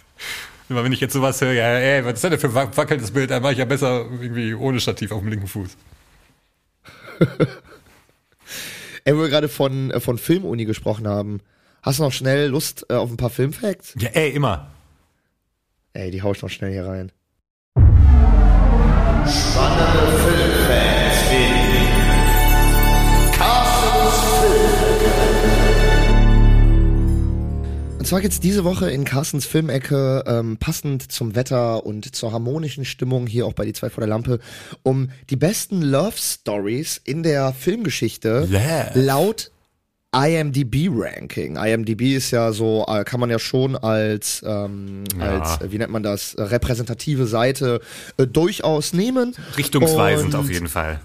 *laughs* Immer wenn ich jetzt sowas höre, ja, ey, was ist denn für ein wackelndes Bild? Dann mache ich ja besser irgendwie ohne Stativ auf dem linken Fuß. *laughs* Ey, wo wir gerade von, äh, von Filmuni gesprochen haben. Hast du noch schnell Lust äh, auf ein paar Filmfacts? Ja, ey, immer. Ey, die hau ich noch schnell hier rein. Und zwar geht's diese Woche in Carstens Filmecke, ähm, passend zum Wetter und zur harmonischen Stimmung hier auch bei die zwei vor der Lampe, um die besten Love Stories in der Filmgeschichte Love. laut IMDb-Ranking. IMDb ist ja so, äh, kann man ja schon als, ähm, Ja. als äh, wie nennt man das, repräsentative Seite äh, durchaus nehmen. Richtungsweisend Und auf jeden Fall.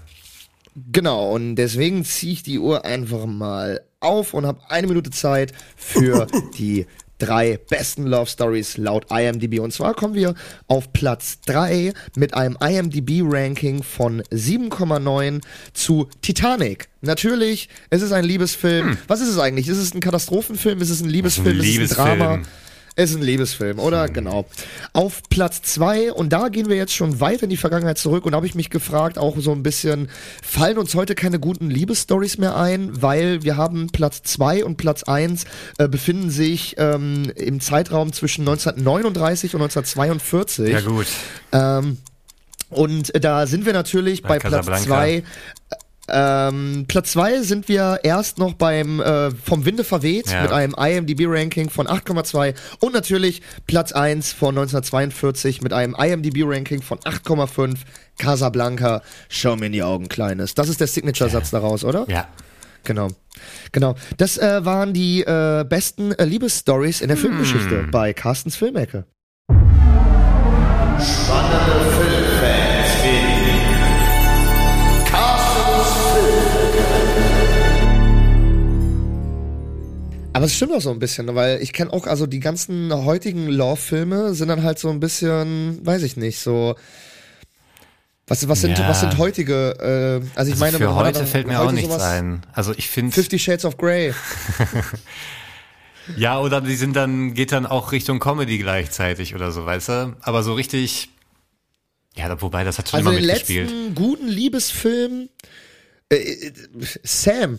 Genau, und deswegen ziehe ich die Uhr einfach mal auf und habe eine Minute Zeit für *laughs* die drei besten Love Stories laut IMDb. Und zwar kommen wir auf Platz 3 mit einem IMDb-Ranking von 7,9 zu Titanic. Natürlich, es ist ein Liebesfilm. Was ist es eigentlich? Ist es ein Katastrophenfilm? Ist es ein Liebesfilm? Ist es ein. Drama? Es ist ein Liebesfilm, oder? Genau. Auf Platz zwei und da gehen wir jetzt schon weit in die Vergangenheit zurück und da habe ich mich gefragt, auch so ein bisschen, fallen uns heute keine guten Liebesstories mehr ein, weil wir haben Platz zwei und Platz eins äh, befinden sich ähm, im Zeitraum zwischen 1939 und 1942. Ja gut. Ähm, und da sind wir natürlich bei, Bei Platz Casablanca. zwei. Ähm, Platz zwei sind wir erst noch beim äh, vom Winde verweht Ja. mit einem IMDb-Ranking von 8,2 und natürlich Platz eins von 1942 mit einem IMDb-Ranking von 8,5 Casablanca. Schau mir in die Augen, Kleines. Das ist der Signature-Satz daraus, oder? Ja. Genau. Genau. Das äh, waren die äh, besten äh, Liebesstories in der Filmgeschichte bei Carstens Filmecke. Aber es stimmt auch so ein bisschen, weil ich kenne auch, also die ganzen heutigen Love-Filme sind dann halt so ein bisschen, weiß ich nicht, so. Was, was, sind, Ja. was sind heutige, äh, also ich Also meine, für heute dann fällt mir heute auch nichts ein. Also ich finde, Fifty Shades of Grey. *laughs* ja, oder die sind dann, geht dann auch Richtung Comedy gleichzeitig oder so, weißt du? Aber so richtig, ja, wobei, das hat schon Also immer den mitgespielt. letzten guten Liebesfilm, äh, äh, Sam,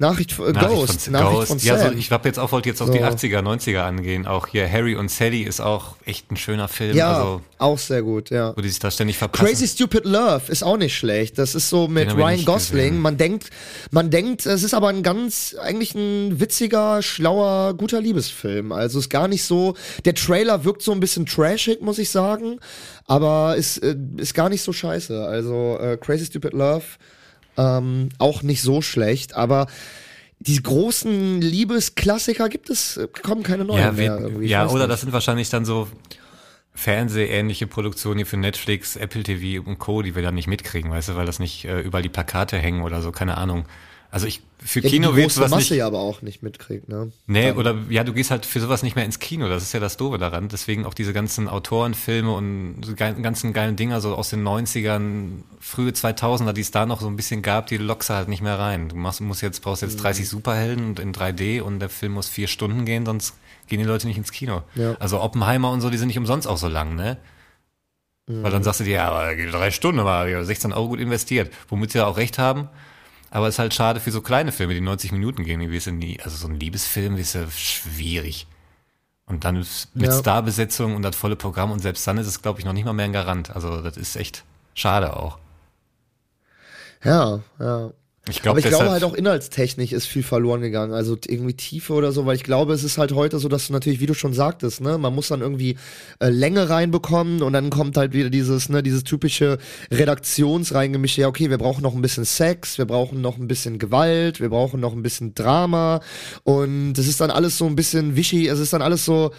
Nachricht, äh, Ghost, von, Nachricht Ghost. von ja, so, ich habe jetzt auch, wollte jetzt auf So. die 80er, 90er angehen. Auch hier Harry und Sally ist auch echt ein schöner Film. ja, Also, auch sehr gut, ja. wo die sich da ständig verpassen. Crazy Stupid Love ist auch nicht schlecht. Das ist so mit Ryan Gosling. gesehen. Man denkt, man denkt, es ist aber ein ganz, eigentlich ein witziger, schlauer, guter Liebesfilm. Also ist gar nicht so, der Trailer wirkt so ein bisschen trashig, muss ich sagen, aber ist, äh, ist gar nicht so scheiße. Also äh, Crazy Stupid Love, ähm, auch nicht so schlecht, aber die großen Liebesklassiker gibt es, äh, kommen keine neuen ja, mehr. irgendwie. Ja oder nicht. das sind wahrscheinlich dann so Fernsehähnliche Produktionen hier für Netflix, Apple TV und Co., die wir dann nicht mitkriegen, weißt du, weil das nicht äh, überall die Plakate hängen oder so, keine Ahnung. Also ich, für Ja, Kino willst du was Masse nicht, ja aber auch nicht mitkriegt, ne? Nee, oder ja, du gehst halt für sowas nicht mehr ins Kino, das ist ja das Doofe daran. Deswegen auch diese ganzen Autorenfilme und so ge- ganzen geilen Dinger so aus den 90ern, frühe 2000er, die es da noch so ein bisschen gab, die lockst du halt nicht mehr rein. Du machst, musst jetzt, brauchst Mhm. jetzt 30 Superhelden und in 3D und der Film muss vier Stunden gehen, sonst gehen die Leute nicht ins Kino. Ja. Also Oppenheimer und so, die sind nicht umsonst auch so lang, ne? Weil dann sagst du dir, ja, aber drei Stunden, aber 16 Euro gut investiert. Womit sie ja auch recht haben. Aber es ist halt schade für so kleine Filme, die 90 Minuten gehen. Die wirst du nie, also so ein Liebesfilm ist ja schwierig. Und dann mit Ja. Starbesetzung und das volle Programm und selbst dann ist es, glaube ich, noch nicht mal mehr ein Garant. Also das ist echt schade auch. Ja, ja. Ich glaube, Aber ich glaube halt auch inhaltstechnisch ist viel verloren gegangen. Also irgendwie Tiefe oder so, weil ich glaube, es ist halt heute so, dass du natürlich, wie du schon sagtest, ne, man muss dann irgendwie äh, Länge reinbekommen und dann kommt halt wieder dieses, ne, dieses typische Redaktionsreingemische, ja, okay, wir brauchen noch ein bisschen Sex, wir brauchen noch ein bisschen Gewalt, wir brauchen noch ein bisschen Drama und es ist dann alles so ein bisschen wischi, es ist dann alles so,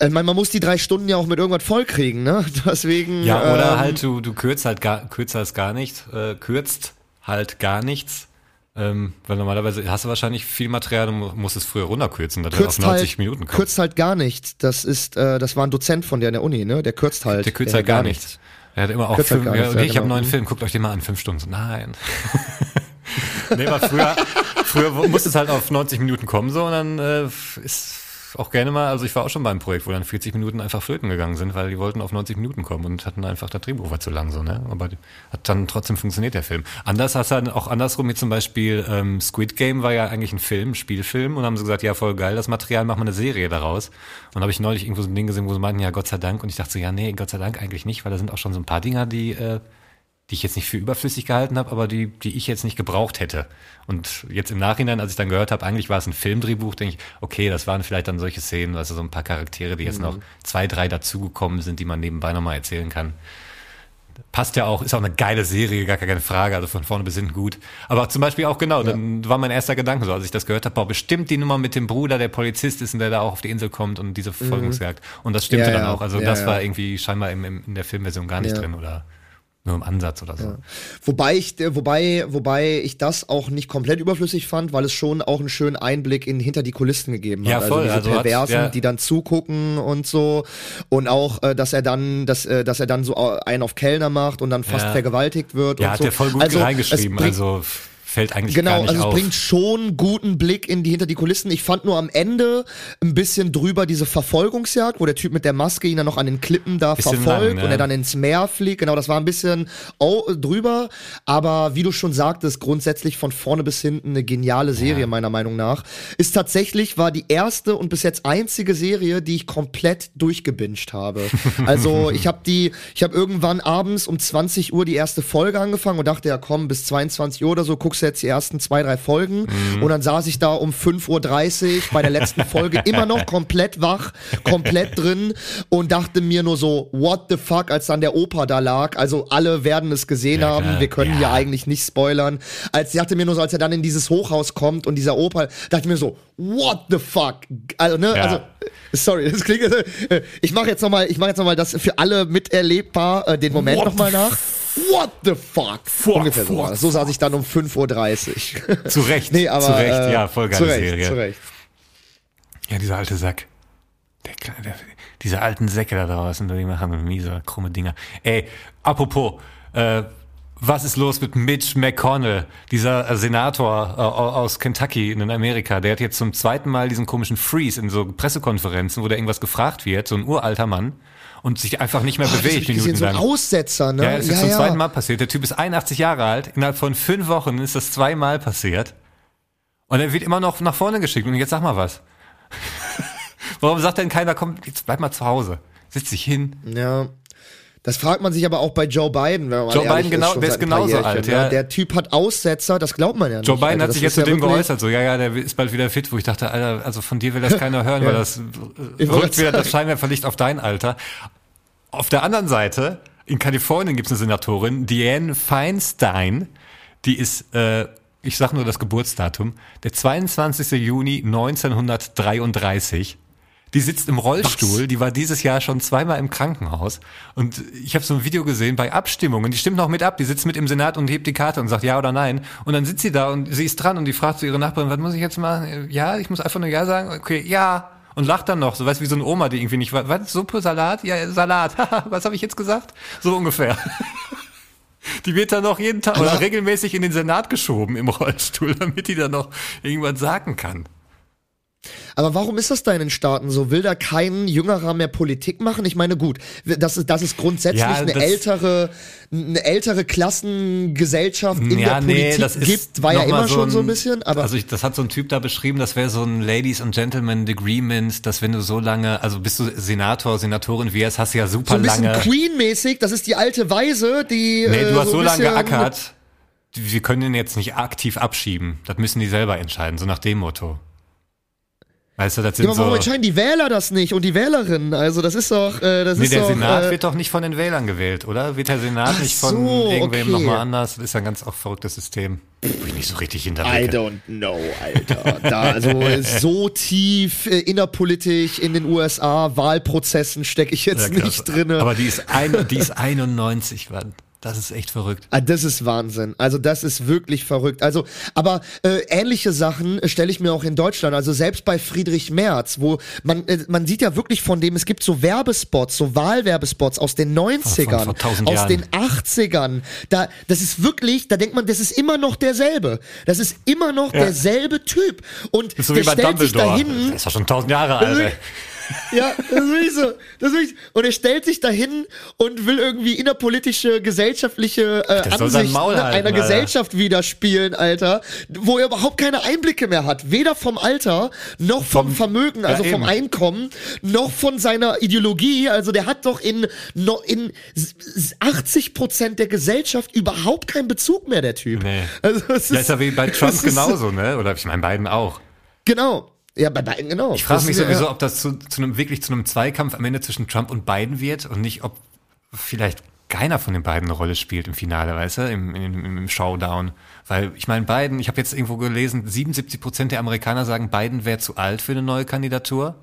ich meine, man muss die drei Stunden ja auch mit irgendwas vollkriegen, ne? *laughs* Deswegen. Ja, oder ähm, halt du, du kürzt halt gar, kürzt das gar nicht, äh, kürzt halt gar nichts. Ähm, weil normalerweise hast du wahrscheinlich viel Material und mu- musst es früher runterkürzen, dass du auf kürzt 90 halt, Minuten kommst. kürzt halt gar nichts. Das ist, äh, das war ein Dozent von der in der Uni, ne? Der kürzt halt. Der kürzt halt gar nichts. Er hat immer auch Kürzt halt fünf, ja, nichts, okay, ja, ich habe einen genau. neuen Film, guckt euch den mal an, fünf Stunden. So, nein. *laughs* nee, aber früher, früher musste es halt auf 90 Minuten kommen so und dann äh, ist auch gerne mal, also ich war auch schon bei einem Projekt, wo dann 40 Minuten einfach flöten gegangen sind, weil die wollten auf 90 Minuten kommen und hatten einfach, das Drehbuch war zu lang so, ne? Aber hat dann trotzdem funktioniert der Film. Anders hast dann auch andersrum, wie zum Beispiel ähm, Squid Game war ja eigentlich ein Film, Spielfilm und haben sie gesagt, ja voll geil, das Material, machen wir eine Serie daraus. Und habe ich neulich irgendwo so ein Ding gesehen, wo sie meinten, ja Gott sei Dank und ich dachte so, ja nee, Gott sei Dank eigentlich nicht, weil da sind auch schon so ein paar Dinger, die äh, die ich jetzt nicht für überflüssig gehalten habe, aber die, die ich jetzt nicht gebraucht hätte. Und jetzt im Nachhinein, als ich dann gehört habe, eigentlich war es ein Filmdrehbuch, denke ich, okay, das waren vielleicht dann solche Szenen, also so ein paar Charaktere, die jetzt noch zwei, drei dazugekommen sind, die man nebenbei nochmal erzählen kann. Passt ja auch, ist auch eine geile Serie, gar keine Frage, also von vorne bis hinten gut. Aber zum Beispiel auch genau, dann war mein erster Gedanke so, als ich das gehört habe, boah, bestimmt die Nummer mit dem Bruder, der Polizist ist und der da auch auf die Insel kommt und diese Verfolgungsjagd. Und das stimmte Ja, dann ja. auch. Also Ja, das ja. war irgendwie scheinbar im, im, in der Filmversion gar nicht Ja. drin oder nur im Ansatz oder so. Wobei ich, äh, wobei, wobei ich das auch nicht komplett überflüssig fand, weil es schon auch einen schönen Einblick in hinter die Kulissen gegeben hat. Ja, voll, Also also diese hat- Perversen, ja. die dann zugucken und so. Und auch, äh, dass er dann, dass, äh, dass er dann so einen auf Kellner macht und dann fast Ja. vergewaltigt wird. Ja, und hat so. der voll gut also, reingeschrieben, also fällt eigentlich Genau, gar nicht also es bringt schon guten Blick in die hinter die Kulissen. Ich fand nur am Ende ein bisschen drüber diese Verfolgungsjagd, wo der Typ mit der Maske ihn dann noch an den Klippen da Bisschen verfolgt lang, ne? und er dann ins Meer fliegt. Genau, das war ein bisschen oh, drüber. Aber wie du schon sagtest, grundsätzlich von vorne bis hinten eine geniale Serie meiner Meinung nach. Ist tatsächlich war die erste und bis jetzt einzige Serie, die ich komplett durchgebinged habe. *laughs* Also ich habe die, ich habe irgendwann abends um 20 Uhr die erste Folge angefangen und dachte ja komm bis 22 Uhr oder so guckst du jetzt die ersten zwei drei Folgen und dann saß ich da um 5:30 Uhr bei der letzten Folge *laughs* immer noch komplett wach, komplett drin und dachte mir nur so what the fuck, als dann der Opa da lag. Also alle werden es gesehen Ja, haben. Wir können Ja. hier eigentlich nicht spoilern. Als ich dachte mir nur so, als er dann in dieses Hochhaus kommt und dieser Opa, dachte ich mir so what the fuck. Also ne, Ja. also Sorry, das klingt. äh, Ich mache jetzt noch mal, ich mache jetzt noch mal das für alle miterlebbar äh, den Moment What noch mal the nach. What the fuck? Ungefähr so. war das. So saß ich dann um 5:30 Uhr. Zu Recht, nee, aber zu Recht, äh, ja, voll geile zu Recht, Serie. Zu Recht. Ja, dieser alte Sack. Der, kleine- der, diese alten Säcke da draußen, die machen miese, krumme Dinger. Ey, apropos, äh, was ist los mit Mitch McConnell, dieser äh, Senator äh, aus Kentucky in Amerika? Der hat jetzt zum zweiten Mal diesen komischen Freeze in so Pressekonferenzen, wo der irgendwas gefragt wird, so ein uralter Mann, und sich einfach nicht mehr Oh, das bewegt, ich gesehen, so ein. Aussetzer, ne? Ja, das ist zum zweiten Mal passiert. Der Typ ist 81 Jahre alt. Innerhalb von fünf Wochen ist das zweimal passiert. Und er wird immer noch nach vorne geschickt. Und jetzt sag mal was. *laughs* Warum sagt denn keiner, komm, jetzt bleib mal zu Hause. Setz dich hin. Ja. Das fragt man sich aber auch bei Joe Biden, wenn man Joe Biden genau- schon der ist genauso alt, ne? ja. Der Typ hat Aussetzer, das glaubt man ja nicht. Joe Biden Alter. hat sich ist jetzt zu ja dem geäußert, so, ja, ja, der ist bald wieder fit, wo ich dachte, Alter, also von dir will das keiner hören, *laughs* weil das äh, rückt wieder das Scheinwerferlicht auf dein Alter. Auf der anderen Seite, in Kalifornien gibt es eine Senatorin, Dianne Feinstein, die ist, äh, ich sag nur das Geburtsdatum, der 22. Juni 1933. Die sitzt im Rollstuhl, die war dieses Jahr schon zweimal im Krankenhaus. Und ich habe so ein Video gesehen bei Abstimmungen, die stimmt noch mit ab, die sitzt mit im Senat und hebt die Karte und sagt ja oder nein. Und dann sitzt sie da und sie ist dran und die fragt zu ihrer Nachbarin, was muss ich jetzt machen? Ja, ich muss einfach nur ja sagen, okay, ja. Und lacht dann noch, so weißt wie so eine Oma, die irgendwie nicht weiß, was, Suppe, Salat? Ja, Salat. *laughs* Was habe ich jetzt gesagt? So ungefähr. *laughs* Die wird dann noch jeden Tag oder regelmäßig in den Senat geschoben im Rollstuhl, *laughs* damit die dann noch irgendwas sagen kann. Aber warum ist das da in den Staaten so? Will da kein Jüngerer mehr Politik machen? Ich meine, gut, das ist, das ist grundsätzlich Ja, eine ältere, eine ältere Klassengesellschaft in ja, der nee, Politik gibt, war ja immer schon so ein bisschen, aber also ich, das hat so ein Typ da beschrieben, das wäre so ein Ladies and Gentlemen Agreement, dass wenn du so lange, also bist du Senator, Senatorin wirst, hast du ja super so ein bisschen lange. Queen-mäßig, das ist die alte Weise, die Nee, äh, du hast so, ein lange geackert, wir können den jetzt nicht aktiv abschieben. Das müssen die selber entscheiden, so nach dem Motto. Weißt du, das Ja, sind aber warum so. entscheiden die Wähler das nicht und die Wählerinnen? Also das ist doch, äh, das Nee, ist der doch, Senat äh, wird doch nicht von den Wählern gewählt, oder? Wird der Senat nicht von so, irgendwem okay. nochmal anders? Das ist ja ein ganz auch verrücktes System. Wo ich nicht so richtig I hinterblicke. don't know, Alter. Da, also so tief äh, innerpolitisch in den USA, Wahlprozessen stecke ich jetzt Ja, nicht drinne. Aber die ist, ein, die ist 91, Mann. Das ist echt verrückt. Ah, das ist Wahnsinn. Also das ist wirklich verrückt. Also, aber äh, ähnliche Sachen äh, stelle ich mir auch in Deutschland. Also selbst bei Friedrich Merz, wo man äh, man sieht ja wirklich von dem, es gibt so Werbespots, so Wahlwerbespots aus den 90ern, vor 1000 aus Jahren. den 80ern. Da, das ist wirklich, da denkt man, das ist immer noch derselbe. Das ist immer noch derselbe Typ. Und Das ist so der wie bei stellt sich Dumbledore. dahin. Das ist doch schon tausend Jahre alt. ey. *laughs* Ja, das ist wirklich so. Das ist wirklich, und er stellt sich dahin und will irgendwie innerpolitische, gesellschaftliche äh, Ansichten halten, einer Alter. Gesellschaft widerspielen, Alter, wo er überhaupt keine Einblicke mehr hat. Weder vom Alter, noch vom, Vom- Vermögen, also Ja, vom. Einkommen, noch von seiner Ideologie. Also der hat doch in, in s- s- 80 Prozent der Gesellschaft überhaupt keinen Bezug mehr, der Typ. Nee. Also, es Ja, ist ja wie bei *laughs* Trump ist- genauso, ne? Oder ich meine, beiden auch. Genau. Ja, bei beiden, genau. Ich frage mich ist ja- sowieso, ob das zu, zu einem wirklich zu einem Zweikampf am Ende zwischen Trump und Biden wird und nicht, ob vielleicht keiner von den beiden eine Rolle spielt im Finale, weißt du, im, im, im Showdown. Weil ich meine, Biden, ich habe jetzt irgendwo gelesen, 77 Prozent der Amerikaner sagen, Biden wäre zu alt für eine neue Kandidatur.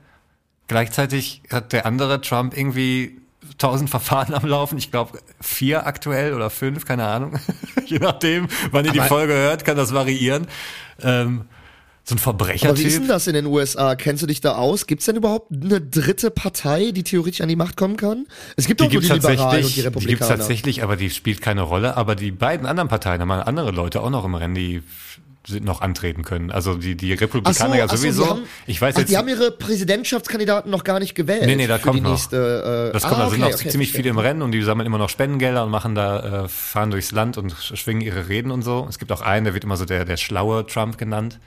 Gleichzeitig hat der andere Trump irgendwie tausend Verfahren am Laufen. Ich glaube vier aktuell oder fünf, keine Ahnung. *laughs* Je nachdem, wann ihr die Aber- Folge hört, kann das variieren. Ähm, so ein Aber wie ist Verbrechertyp. denn das in den USA? Kennst du dich da aus? Gibt es denn überhaupt eine dritte Partei, die theoretisch an die Macht kommen kann? Es gibt doch nur die Liberalen und die die gibt's Republikaner. tatsächlich, aber die spielt keine Rolle. Aber die beiden anderen Parteien haben andere Leute auch noch im Rennen, die sind noch antreten können. Also die, die Republikaner ja so, sowieso. die haben, ich weiß ach, jetzt. die haben ihre Präsidentschaftskandidaten noch gar nicht gewählt. Nee, nee, da kommt die noch. nächste, äh, das kommt, ah, da sind okay, noch okay, ziemlich verstehe. viele im Rennen und die sammeln immer noch Spendengelder und machen da, äh, fahren durchs Land und sch- schwingen ihre Reden und so. Es gibt auch einen, der wird immer so der, der schlaue Trump genannt,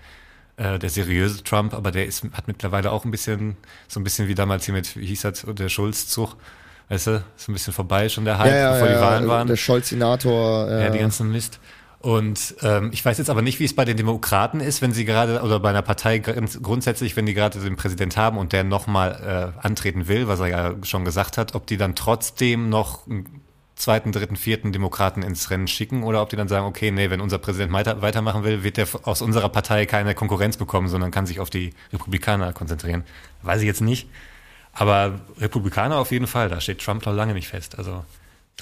äh, der seriöse Trump, aber der ist, hat mittlerweile auch ein bisschen, so ein bisschen wie damals hier mit, wie hieß das, der Schulzzug, weißt du, ist ein bisschen vorbei schon der Hype, Ja, ja, bevor ja, die Wahlen waren. Der Scholz-Senator. Ja, Ja, die ganzen Mist. Und ähm, ich weiß jetzt aber nicht, wie es bei den Demokraten ist, wenn sie gerade, oder bei einer Partei grundsätzlich, wenn die gerade den Präsident haben und der nochmal äh, antreten will, was er ja schon gesagt hat, ob die dann trotzdem noch einen zweiten, dritten, vierten Demokraten ins Rennen schicken oder ob die dann sagen, okay, nee, wenn unser Präsident weiter, weitermachen will, wird der aus unserer Partei keine Konkurrenz bekommen, sondern kann sich auf die Republikaner konzentrieren. Weiß ich jetzt nicht. Aber Republikaner auf jeden Fall, da steht Trump noch lange nicht fest. Also,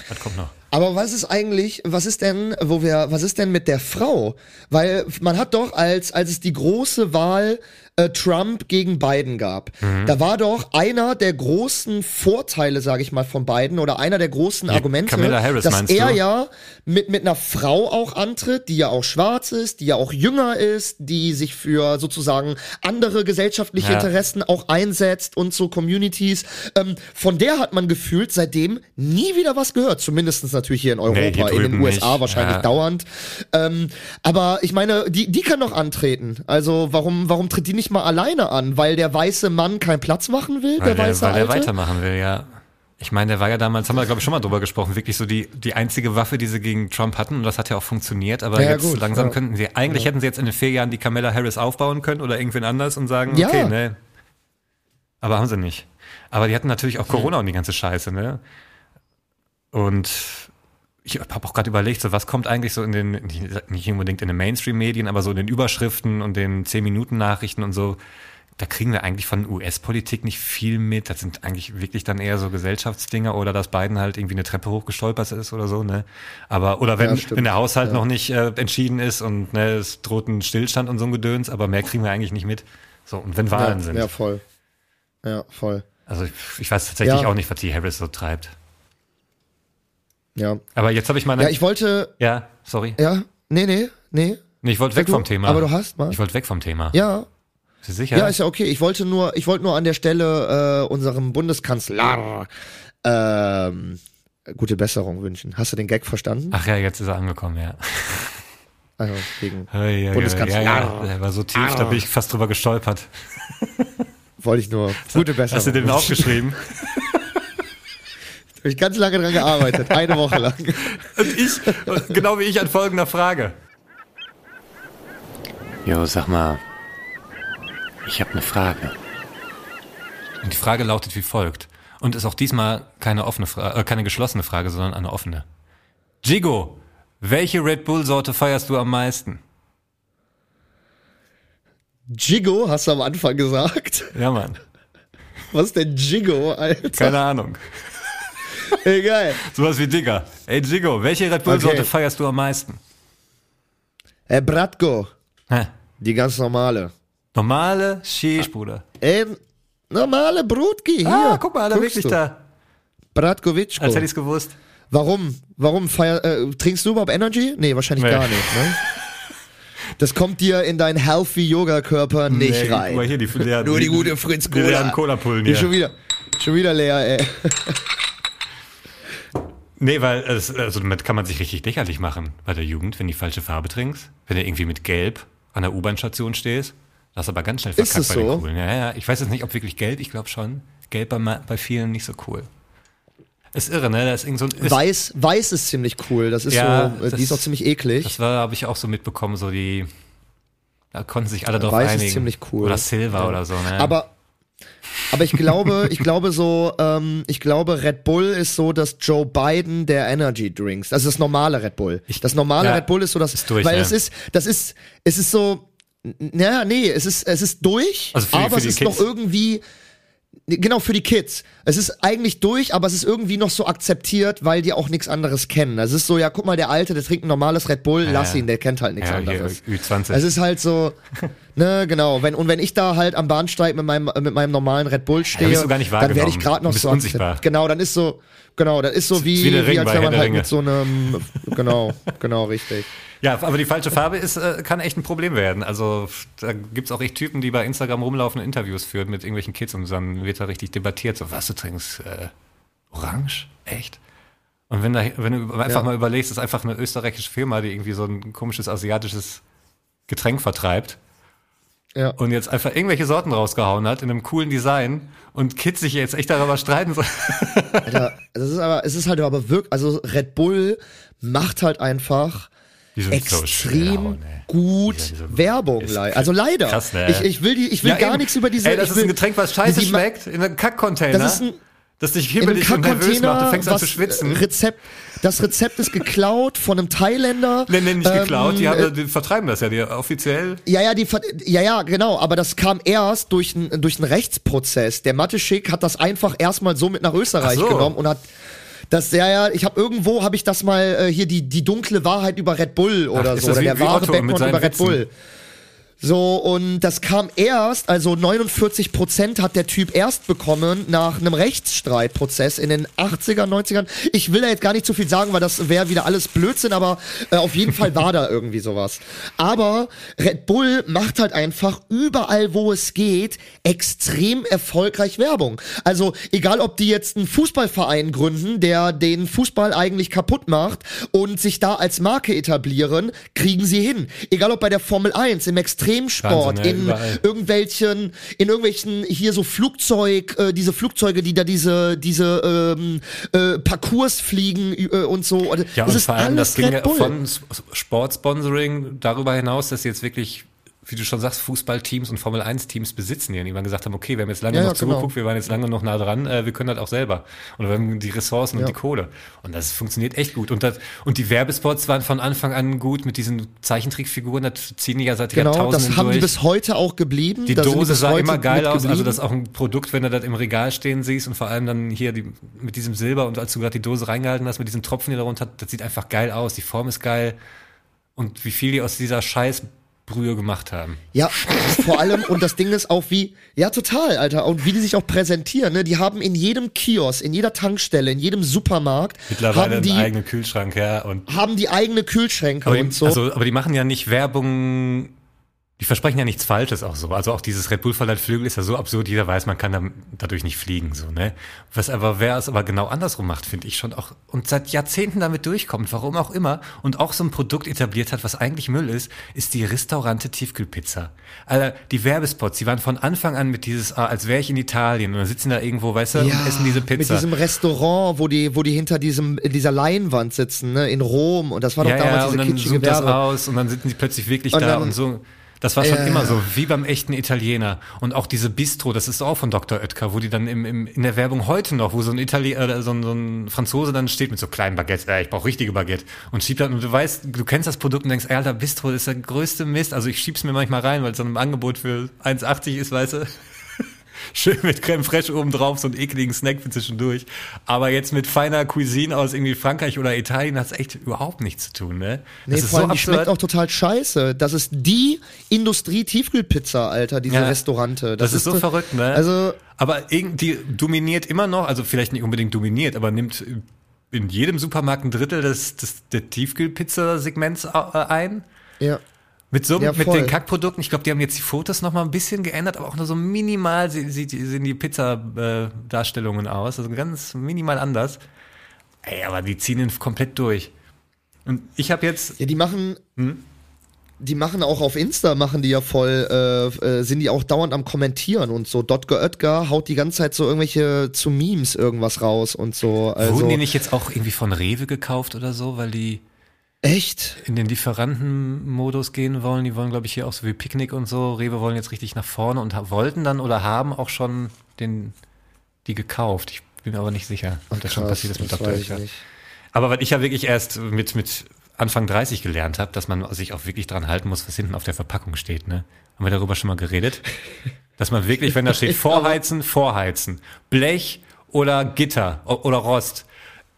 das kommt noch. Aber was ist eigentlich, was ist denn, wo wir, was ist denn mit der Frau? Weil man hat doch als, als es die große Wahl äh, Trump gegen Biden gab. Da war doch einer der großen Vorteile, sage ich mal, von Biden oder einer der großen Argumente, Kamala Harris, dass er du? ja mit, mit einer Frau auch antritt, die ja auch schwarz ist, die ja auch jünger ist, die sich für sozusagen andere gesellschaftliche Ja. Interessen auch einsetzt und so Communities. Ähm, von der hat man gefühlt seitdem nie wieder was gehört. Zumindest natürlich hier in Europa, Nee, in den USA nicht. wahrscheinlich Ja. dauernd. Ähm, aber ich meine, die, die kann doch antreten. Also warum, warum tritt die nicht mal alleine an? Weil der weiße Mann keinen Platz machen will, Weil der der, weiße weil er Alte? weitermachen will, ja. Ich meine, der war ja damals, haben wir glaube ich schon mal drüber gesprochen, wirklich so die, die einzige Waffe, die sie gegen Trump hatten und das hat ja auch funktioniert, aber Ja, jetzt gut, langsam ja. könnten sie, eigentlich hätten sie jetzt in den vier Jahren die Kamala Harris aufbauen können oder irgendwen anders und sagen, Ja. okay, ne. Aber haben sie nicht. Aber die hatten natürlich auch Corona und die ganze Scheiße, ne? Und ich habe auch gerade überlegt, so was kommt eigentlich so in den, nicht unbedingt in den Mainstream-Medien, aber so in den Überschriften und den 10-Minuten-Nachrichten und so, da kriegen wir eigentlich von US-Politik nicht viel mit. Das sind eigentlich wirklich dann eher so Gesellschaftsdinger oder dass Biden halt irgendwie eine Treppe hochgestolpert ist oder so, ne? Aber, oder wenn, Ja, wenn der Haushalt Ja. noch nicht äh, entschieden ist und ne, es droht ein Stillstand und so ein Gedöns, aber mehr kriegen wir eigentlich nicht mit. So, und wenn Wahlen ja, sind. ja, voll. Ja, voll. Also ich, ich weiß tatsächlich auch nicht, was die Harris so treibt. Ja. Aber jetzt habe ich meine. Ja, ich wollte, ja, sorry. ja, nee, nee, nee. Nee, ich wollte weg Du, vom Thema. aber du hast mal. Ich wollte weg vom Thema. Ja, Bist du sicher? Ja, ist ja okay. Ich wollte nur, ich wollte nur an der Stelle äh, unserem Bundeskanzler ähm, gute Besserung wünschen. Hast du den Gag verstanden? Ach ja, jetzt ist er angekommen, ja. Also wegen Ja, ja, Bundeskanzler. Ja, ja, der war so tief, da bin ich fast drüber gestolpert. wollte ich nur gute Besserung. Hast du den aufgeschrieben? *laughs* Hab ich ganz lange dran gearbeitet, eine Woche lang. *laughs* Und ich, genau wie ich an folgender Frage. Jo, sag mal, ich habe eine Frage. Und die Frage lautet wie folgt. Und ist auch diesmal keine offene Frage, äh, keine geschlossene Frage, sondern eine offene. Jigo, welche Red Bull Sorte feierst du am meisten? Jigo, hast du am Anfang gesagt? Ja, Mann. Was ist denn Jigo, Alter? Keine Ahnung. Egal. Sowas wie Digger. Ey, Jigo, welche Red Bull Sorte Okay. feierst du am meisten? Äh, Bratko, Hä? die ganz normale. Normale Shish, Bruder. Ähm, normale Brutki, hier. Ah, guck mal, da wirklich du. da. Bratkovičko. Als hätte ich's gewusst. Warum? Warum feier, äh, trinkst du überhaupt Energy? Nee, wahrscheinlich Nee. gar nicht, ne? Das kommt dir in deinen healthy Yoga Körper nicht Nee, rein. Guck mal hier, die leeren, Nur die gute Fritz Die leeren Cola. Cola-Pullen Die hier. schon wieder, schon wieder leer, ey. Nee, weil es, also damit kann man sich richtig lächerlich machen bei der Jugend, wenn du die falsche Farbe trinkst. Wenn du irgendwie mit Gelb an der U-Bahn-Station stehst. Das ist aber ganz schnell Ist verkackt es bei so? den Coolen. Ja, ja. Ich weiß jetzt nicht, ob wirklich gelb, ich glaube schon. Gelb bei, bei vielen nicht so cool. Ist irre, ne? Da ist irgend so ein, ist, Weiß, weiß ist ziemlich cool. Das ist Ja, so, äh, das- die ist auch ziemlich eklig. Das war, habe ich auch so mitbekommen, so die, da konnten sich alle drauf Weiß ist einigen. ziemlich cool. Oder Silver Ja. oder so, ne? Aber, aber ich glaube, ich glaube so, ähm, ich glaube, Red Bull ist so das Joe Biden der Energy Drinks. Also das normale Red Bull. Ich- das normale ja, Red Bull ist so das, ist durch, weil ja. es ist, das ist, es ist so, naja, nee, es ist, es ist durch, Also für aber für es ist Kids. noch irgendwie, Genau, für die Kids. Es ist eigentlich durch, aber es ist irgendwie noch so akzeptiert, weil die auch nichts anderes kennen. Es ist so, ja, guck mal, der Alte, der trinkt ein normales Red Bull, lass ja. ihn, der kennt halt nichts ja, hier, anderes. Ü20. Es ist halt so, ne, genau. Wenn, und wenn ich da halt am Bahnsteig mit meinem, mit meinem normalen Red Bull stehe, nicht dann werde ich gerade noch so unsichtbar. Genau, dann ist so, genau, dann ist so wie, wie der Ring wie als wenn man halt mit so einem, genau, genau, richtig. Ja, aber die falsche Farbe ist, äh, kann echt ein Problem werden. Also da gibt's auch echt Typen, die bei Instagram rumlaufen und Interviews führen mit irgendwelchen Kids und dann wird da richtig debattiert, so was du trinkst, äh, Orange? Echt? Und wenn, da, wenn du einfach Ja. mal überlegst, das ist einfach eine österreichische Firma, die irgendwie so ein komisches asiatisches Getränk vertreibt Ja. und jetzt einfach irgendwelche Sorten rausgehauen hat in einem coolen Design und Kids sich jetzt echt darüber streiten. So. *laughs* Alter, das ist aber, es ist halt aber wirklich, also Red Bull macht halt einfach so extrem ne? gut diese- Werbung. lei- Also leider. krass, ne? ich, ich will die, ich will Ja, gar eben. nichts über diese. Ey, das ich ist will, ein Getränk, was scheiße schmeckt, in einem Kackcontainer. Das ist ein, das dich hibbelig und nervös macht. Du fängst an zu schwitzen. Rezept, das Rezept ist geklaut von einem Thailänder. Nee, nee, nicht geklaut. Die, Ähm, haben, die vertreiben das ja, die offiziell. Ja, ja, die, ja, ja, genau, aber das kam erst durch einen durch einen Rechtsprozess. Der Mathe-Schick hat das einfach erstmal so mit nach Österreich Ach so. genommen und hat das, ja, ja, ich habe irgendwo, habe ich das mal, äh, hier die, die dunkle Wahrheit über Red Bull oder ist so, oder der wahre Background über Red Witzen? Bull. So, und das kam erst, also 49 Prozent hat der Typ erst bekommen nach einem Rechtsstreitprozess in den 80er, 90ern. Ich will da jetzt gar nicht zu viel sagen, weil das wäre wieder alles Blödsinn, aber äh, auf jeden Fall war da irgendwie sowas. Aber Red Bull macht halt einfach überall, wo es geht, extrem erfolgreich Werbung. Also, egal ob die jetzt einen Fußballverein gründen, der den Fußball eigentlich kaputt macht und sich da als Marke etablieren, kriegen sie hin. Egal ob bei der Formel 1, im Extremsport, Wahnsinn, in überall. irgendwelchen, in irgendwelchen hier so Flugzeug, äh, diese Flugzeuge, die da diese, diese ähm, äh, Parcours fliegen äh, und so. Also, Ja, das und ist vor allem, das ging ja von Sportsponsoring darüber hinaus, dass sie jetzt wirklich, wie du schon sagst, Fußballteams und Formel-1-Teams besitzen, die irgendwann gesagt haben, okay, wir haben jetzt lange Ja, noch ja, genau. zugeguckt, wir waren jetzt lange noch nah dran, äh, wir können das auch selber. Und wir haben die Ressourcen Ja. und die Kohle. Und das funktioniert echt gut. Und, das, und die Werbespots waren von Anfang an gut mit diesen Zeichentrickfiguren, das ziehen die ja seit Genau, Jahrtausenden das haben durch. die bis heute auch geblieben. Die Da Dose sah immer geil aus, also das ist auch ein Produkt, wenn du das im Regal stehen siehst und vor allem dann hier die, mit diesem Silber und als du gerade die Dose reingehalten hast, mit diesen Tropfen, die da runter, das sieht einfach geil aus, die Form ist geil und wie viel die aus dieser Scheißbrühe gemacht haben. Ja, vor allem, und das Ding ist auch wie, ja, total, Alter, und wie die sich auch präsentieren, ne? Die haben in jedem Kiosk, in jeder Tankstelle, in jedem Supermarkt, Mittlerweile haben die, einen eigenen Kühlschrank, ja, und haben die eigene Kühlschränke aber die, und so. also, aber die machen ja nicht Werbung, die versprechen ja nichts Falsches auch so. Also auch dieses Red Bull verleiht Flügel ist ja so absurd, jeder weiß, man kann da, dadurch nicht fliegen, so, ne? Was aber, wer es aber genau andersrum macht, finde ich schon auch, und seit Jahrzehnten damit durchkommt, warum auch immer, und auch so ein Produkt etabliert hat, was eigentlich Müll ist, ist die Restaurante Tiefkühlpizza. Alter, die Werbespots, die waren von Anfang an mit dieses, ah, als wäre ich in Italien, und dann sitzen da irgendwo, weißt du, und essen diese Pizza. Mit diesem Restaurant, wo die, wo die hinter diesem, dieser Leinwand sitzen, ne, in Rom. Und das war doch ja, damals ja, und diese dann kitschige zoomt das Werbung. aus und dann sitzen sie plötzlich wirklich Und da und so. Das war schon Ja, immer ja. so, wie beim echten Italiener. Und auch diese Bistro, das ist auch von Dr. Oetker, wo die dann im, im, in der Werbung heute noch, wo so ein Italiener, äh, so, ein, so ein Franzose dann steht mit so kleinen Baguettes, äh, ich brauche richtige Baguette und schiebt dann, und du weißt, du kennst das Produkt und denkst, ey, Alter, Bistro ist der größte Mist. Also ich schieb's mir manchmal rein, weil es dann im Angebot für 1,80 ist, weißt du. Schön mit Creme fraiche oben drauf, so einen ekligen Snack für zwischendurch. Aber jetzt mit feiner Cuisine aus irgendwie Frankreich oder Italien hat's echt überhaupt nichts zu tun, ne? Nee, vor allem, die schmeckt auch total scheiße. Das ist die Industrie-Tiefkühlpizza, Alter, diese Ja. Restaurante. Das, ist so verrückt, ne? Also, aber irgendwie dominiert immer noch, also vielleicht nicht unbedingt dominiert, aber nimmt in jedem Supermarkt ein Drittel des, des der Tiefkühlpizza-Segments äh, ein. ja. Mit so Ja, mit den Kackprodukten. Ich glaube, die haben jetzt die Fotos noch mal ein bisschen geändert, aber auch nur so minimal die- sehen die Pizza-Darstellungen aus, also ganz minimal anders. Ey, aber die ziehen ihn komplett durch. Und ich habe jetzt Ja, die machen. Hm? Die machen auch auf Insta, machen die ja voll, äh, äh, sind die auch dauernd am Kommentieren und so. Dotger Oetker haut die ganze Zeit so irgendwelche zu Memes irgendwas raus und so. Also, wurden die nicht jetzt auch irgendwie von Rewe gekauft oder so, weil die Echt? in den Lieferantenmodus gehen wollen. Die wollen, glaube ich, hier auch so wie Picknick und so. Rewe wollen jetzt richtig nach vorne und wollten dann oder haben auch schon den, die gekauft. Ich bin mir aber nicht sicher, ob das schon passiert ist mit Dr. Oetker. Aber was ich ja wirklich erst mit, mit Anfang 30 gelernt habe, dass man sich auch wirklich dran halten muss, was hinten auf der Verpackung steht. Ne? Haben wir darüber schon mal geredet? *laughs* Dass man wirklich, wenn da steht Vorheizen, Vorheizen, Blech oder Gitter oder Rost,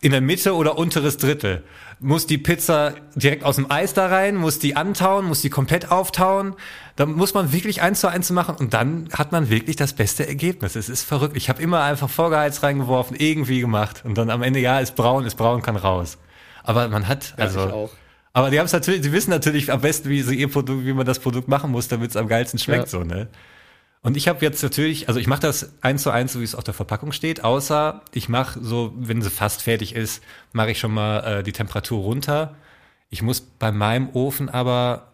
in der Mitte oder unteres Drittel, muss die Pizza direkt aus dem Eis da rein, muss die antauen, muss die komplett auftauen. Da muss man wirklich eins zu eins machen und dann hat man wirklich das beste Ergebnis. Es ist verrückt. Ich habe immer einfach vorgeheizt reingeworfen, irgendwie gemacht und dann am Ende, ja, ist braun, ist braun, kann raus. Aber man hat, also, ich auch. aber die haben es natürlich, die wissen natürlich am besten, wie sie ihr Produkt, wie man das Produkt machen muss, damit es am geilsten schmeckt, Ja. so, ne? Und ich habe jetzt natürlich, also ich mache das eins zu eins, so wie es auf der Verpackung steht, außer ich mache so, wenn sie fast fertig ist, mache ich schon mal äh, die Temperatur runter. Ich muss bei meinem Ofen aber,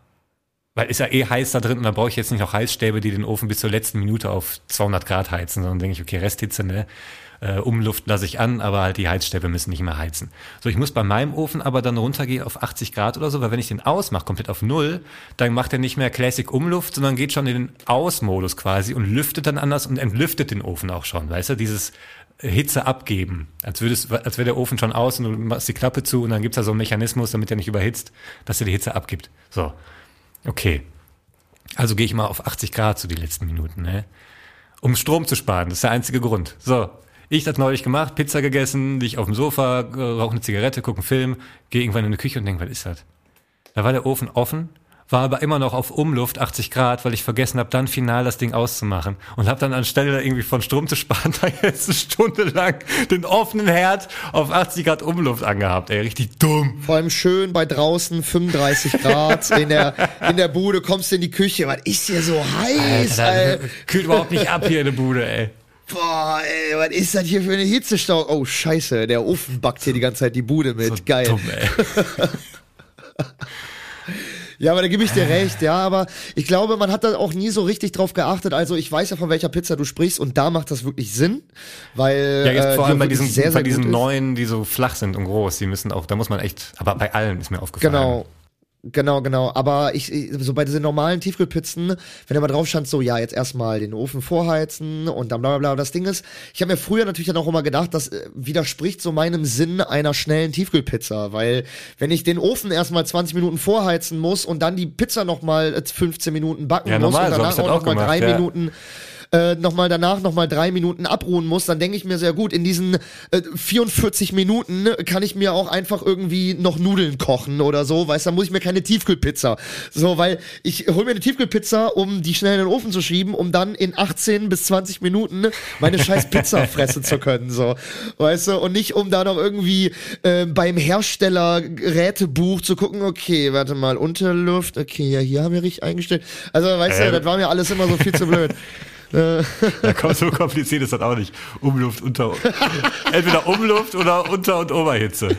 weil ist ja eh heiß da drin und da brauche ich jetzt nicht noch Heißstäbe, die den Ofen bis zur letzten Minute auf 200 Grad heizen, sondern denke ich, okay, Resthitze, ne? Äh, Umluft lasse ich an, aber halt die Heizstäbe müssen nicht mehr heizen. So, ich muss bei meinem Ofen aber dann runtergehen auf 80 Grad oder so, weil wenn ich den ausmache, komplett auf Null, dann macht er nicht mehr Classic Umluft, sondern geht schon in den Ausmodus quasi und lüftet dann anders und entlüftet den Ofen auch schon, weißt du, dieses Hitze abgeben, als würde es, als wäre der Ofen schon aus und du machst die Klappe zu und dann gibt's da so einen Mechanismus, damit er nicht überhitzt, dass er die Hitze abgibt. So, okay. Also gehe ich mal auf 80 Grad so die letzten Minuten, ne? Um Strom zu sparen, das ist der einzige Grund. So, ich das neulich gemacht, Pizza gegessen, lieg auf dem Sofa, äh, rauche eine Zigarette, gucke einen Film, gehe irgendwann in die Küche und denke, was ist das? Da war der Ofen offen, war aber immer noch auf Umluft 80 Grad, weil ich vergessen habe, dann final das Ding auszumachen. Und habe dann anstelle irgendwie von Strom zu sparen, *laughs* da jetzt eine Stunde lang den offenen Herd auf 80 Grad Umluft angehabt. Ey, richtig dumm. Vor allem schön bei draußen 35 Grad in der, in der Bude, kommst du in die Küche, was ist hier so heiß, Alter, Alter. kühlt überhaupt nicht ab hier in der Bude, ey. Boah, ey, was ist das hier für eine Hitzestau? Oh, scheiße, der Ofen backt hier die ganze Zeit die Bude mit. So Geil. Dumm. *laughs* Ja, aber da gebe ich dir recht, ja, aber ich glaube, man hat da auch nie so richtig drauf geachtet. Also ich weiß ja, von welcher Pizza du sprichst und da macht das wirklich Sinn, weil Ja, jetzt äh, vor allem bei diesen, sehr, sehr bei diesen neuen, die so flach sind und groß, die müssen auch, da muss man echt, aber bei allen ist mir aufgefallen. Genau. Genau, genau. Aber ich, so bei diesen normalen Tiefkühlpizzen, wenn mal drauf stand, so, ja, jetzt erstmal den Ofen vorheizen und dann bla bla bla. Das Ding ist, ich habe mir früher natürlich dann auch immer gedacht, das äh, widerspricht so meinem Sinn einer schnellen Tiefkühlpizza. Weil, wenn ich den Ofen erstmal 20 Minuten vorheizen muss und dann die Pizza nochmal 15 Minuten backen Ja, muss normal, und so danach ich das auch nochmal drei ja. Minuten äh, nochmal danach nochmal drei Minuten abruhen muss, dann denke ich mir sehr gut, in diesen äh, 44 Minuten kann ich mir auch einfach irgendwie noch Nudeln kochen oder so, weißt du, dann muss ich mir keine Tiefkühlpizza. So, weil ich hol mir eine Tiefkühlpizza, um die schnell in den Ofen zu schieben, um dann in 18 bis 20 Minuten meine scheiß Pizza *laughs* fressen zu können, so. Weißt du, und nicht um da noch irgendwie äh, beim Hersteller Gerätebuch zu gucken, okay, warte mal, Unterluft, okay, ja, hier haben wir richtig eingestellt. Also, weißt Äh. du, das war mir alles immer so viel zu blöd. *laughs* Da kommt so kompliziert ist das auch nicht. Umluft, unter, *laughs* entweder Umluft oder Unter- und Oberhitze.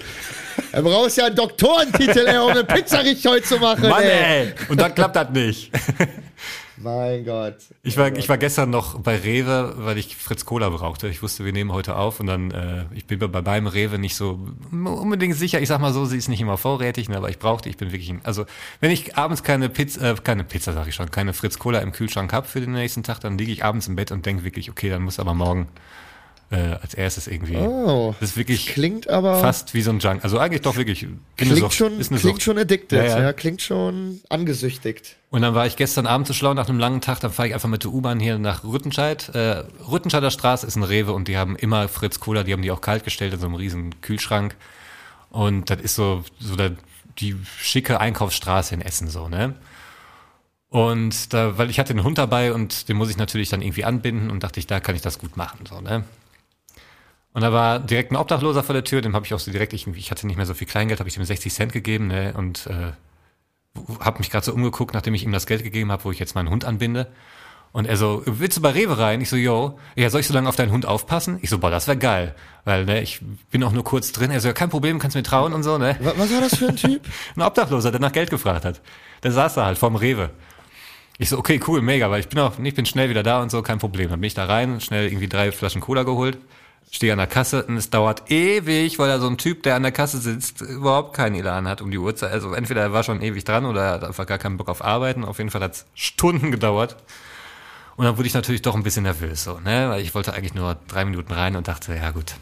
Er brauchst ja einen Doktorentitel, ey, um eine Pizza richtig heute zu machen, Mann, ey. ey! Und dann klappt das nicht. Mein Gott. Ich war, ich war gestern noch bei Rewe, weil ich Fritz Cola brauchte. Ich wusste, wir nehmen heute auf und dann, äh, ich bin bei beim Rewe nicht so unbedingt sicher. Ich sag mal so, sie ist nicht immer vorrätig, ne, aber ich brauchte, ich bin wirklich, also wenn ich abends keine Pizza, äh, keine Pizza sag ich schon, keine Fritz Cola im Kühlschrank hab für den nächsten Tag, dann liege ich abends im Bett und denke wirklich, okay, dann muss aber morgen äh, als erstes irgendwie. Oh. Das ist wirklich Klingt aber. fast wie so ein Junk. Also eigentlich doch wirklich. Klingt Sucht. schon, ist eine klingt Sucht. schon addicted, Ja, ja, ja. Klingt schon angesüchtigt. Und dann war ich gestern Abend zu schlau nach einem langen Tag, dann fahre ich einfach mit der U-Bahn hier nach Rüttenscheid. Äh, Rüttenscheider Straße ist ein Rewe und die haben immer Fritz Cola, die haben die auch kalt gestellt in so einem riesen Kühlschrank. Und das ist so, so der, die schicke Einkaufsstraße in Essen so, ne? Und da, weil ich hatte den Hund dabei und den muss ich natürlich dann irgendwie anbinden und dachte ich, da kann ich das gut machen, so, ne? Und da war direkt ein Obdachloser vor der Tür, dem habe ich auch so direkt, ich, ich hatte nicht mehr so viel Kleingeld, habe ich dem 60 Cent gegeben, ne? Und äh, habe mich gerade so umgeguckt, nachdem ich ihm das Geld gegeben habe, wo ich jetzt meinen Hund anbinde. Und er so, willst du bei Rewe rein? Ich so, yo, ja, soll ich so lange auf deinen Hund aufpassen? Ich so, boah, das wäre geil. Weil, ne, ich bin auch nur kurz drin. Er so, ja, kein Problem, kannst mir trauen und so, ne? Was, was war das für ein Typ? *laughs* Ein Obdachloser, der nach Geld gefragt hat. Der saß da halt vorm Rewe. Ich so, okay, cool, mega, weil ich bin auch, ich bin schnell wieder da und so, kein Problem. Dann bin ich da rein, schnell irgendwie drei Flaschen Cola geholt, stehe an der Kasse und es dauert ewig, weil da so ein Typ, der an der Kasse sitzt, überhaupt keinen Elan hat um die Uhrzeit. Also entweder er war schon ewig dran oder er hat einfach gar keinen Bock auf Arbeiten. Auf jeden Fall hat es Stunden gedauert. Und dann wurde ich natürlich doch ein bisschen nervös, so, ne? Weil ich wollte eigentlich nur drei Minuten rein und dachte, ja gut.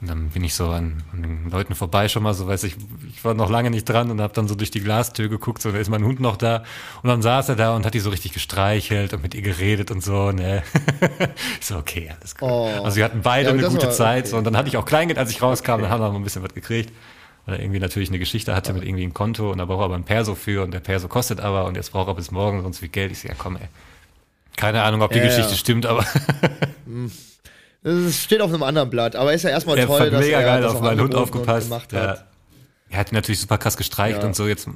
Und dann bin ich so an, an den Leuten vorbei schon mal, so weiß ich, ich war noch lange nicht dran und habe dann so durch die Glastür geguckt, so da ist mein Hund noch da und dann saß er da und hat die so richtig gestreichelt und mit ihr geredet und so, ne. *laughs* ich so, okay, alles gut. Oh. Also wir hatten beide Ja, eine gute war Zeit okay. so, und dann hatte ich auch Kleingeld, als ich rauskam, dann haben wir noch ein bisschen was gekriegt. Weil er irgendwie natürlich eine Geschichte hatte mit irgendwie ein Konto und da braucht er aber ein Perso für und der Perso kostet aber und jetzt braucht er bis morgen sonst wie Geld. Ich so, ja komm ey. Keine Ahnung, ob die Ja, Geschichte ja. stimmt, aber *laughs* Das steht auf einem anderen Blatt, aber ist ja erstmal er toll, dass mega er geil das auf meinen Hund aufgepasst. gemacht Ja. hat. Er hat ihn natürlich super krass gestreicht Ja. und so. Jetzt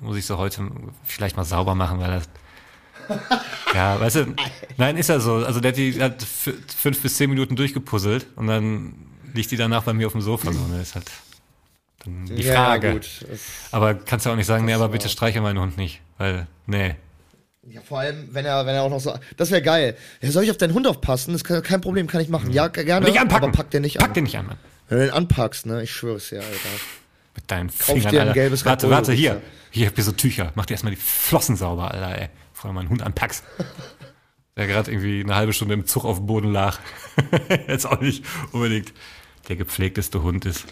muss ich so heute vielleicht mal sauber machen, weil das. ja, weißt du, nein, ist ja so. Also der hat die hat fünf bis zehn Minuten durchgepuzzelt und dann liegt die danach bei mir auf dem Sofa. So, ne? Ist halt dann die Ja, Frage. gut. Aber kannst du auch nicht sagen, nee, aber bitte streiche meinen Hund nicht. Weil, nee. Ja, vor allem, wenn er, wenn er auch noch so, das wäre geil. Ja, soll ich auf deinen Hund aufpassen? Das ist kein Problem, kann ich machen. Ja, gerne. Nicht anpacken! Aber pack den nicht Pack an. den nicht an, Mann. Wenn du den anpackst, ne, ich schwör's dir, Alter. Mit deinen dir Fingern, ein Alter. gelbes warte, warte, hier. Hier habt ihr so Tücher. Mach dir erstmal die Flossen sauber, Alter, ey. Bevor du meinen Hund anpackst. Der gerade irgendwie eine halbe Stunde im Zug auf dem Boden lag. *laughs* Jetzt auch nicht unbedingt der gepflegteste Hund ist.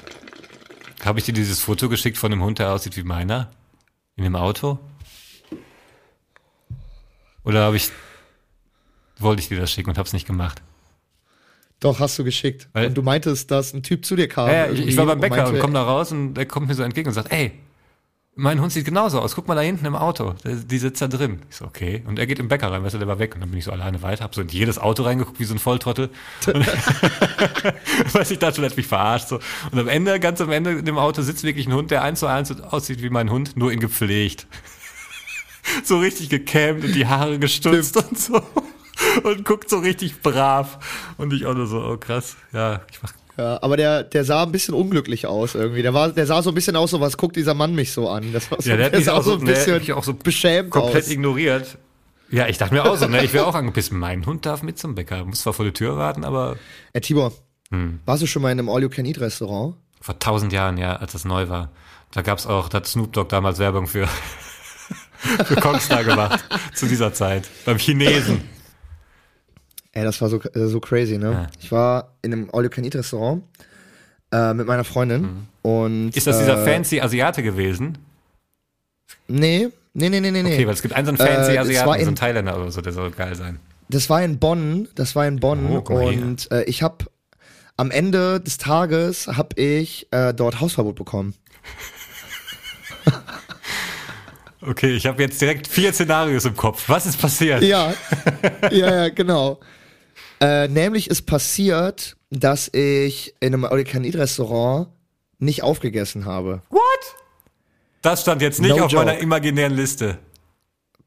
Habe ich dir dieses Foto geschickt von einem Hund, der aussieht wie meiner? In dem Auto? Oder habe ich, wollte ich dir das schicken und hab's nicht gemacht? Doch, hast du geschickt. Weil- und du meintest, dass ein Typ zu dir kam. Ja, ich, war beim Bäcker und meinte, komme da raus und der kommt mir so entgegen und sagt, ey, mein Hund sieht genauso aus. Guck mal da hinten im Auto. Die sitzt da drin. Ich so, okay. Und er geht im Bäcker rein, weißt du, der war weg. Und dann bin ich so alleine weiter, hab so in jedes Auto reingeguckt, wie so ein Volltrottel. Und *laughs* *laughs* weiß ich, dachte, vielleicht mich verarscht. So. Und am Ende, ganz am Ende in dem Auto sitzt wirklich ein Hund, der eins zu eins aussieht wie mein Hund, nur in gepflegt. *laughs* so richtig gekämmt und die Haare gestutzt und so. *laughs* Und guckt so richtig brav. Und ich auch nur so, oh krass. Ja, ich mach Ja, aber der, der sah ein bisschen unglücklich aus irgendwie. Der, war, der sah so ein bisschen aus, so was guckt dieser Mann mich so an. Das war so, Ja, der hat mich sah auch so, ein bisschen mich auch so beschämt komplett aus. ignoriert. Ja, ich dachte mir auch so, ne, ich wäre auch *laughs* angepisst. Mein Hund darf mit zum Bäcker. Muss zwar vor die Tür warten, aber Ey, Tibor, Hm. warst du schon mal in einem All-You-Can-Eat-Restaurant? vor tausend Jahren, ja, als das neu war. Da gab's auch, da hat Snoop Dogg damals Werbung für, *laughs* für Kongstar gemacht. zu dieser Zeit. Beim Chinesen. Ey, das war so, äh, so crazy, ne? Ja. Ich war in einem All-You-Can-Eat-Restaurant äh, mit meiner Freundin und Mhm. Ist das dieser äh, fancy Asiate gewesen? Nee, nee, nee, nee, nee. Okay, weil es gibt einen so einen fancy Äh, Asiaten, war so einen in- Thailänder oder so, der soll geil sein. Das war in Bonn, das war in Bonn Oh, und äh, ich habe am Ende des Tages habe ich äh, dort Hausverbot bekommen. *laughs* Okay, ich habe jetzt direkt vier Szenarios im Kopf. Was ist passiert? Ja, *laughs* ja, ja, genau. Äh, nämlich ist passiert, dass ich in einem All-You-Can-Eat-Restaurant nicht aufgegessen habe. What? Das stand jetzt nicht No auf meiner joke. imaginären Liste.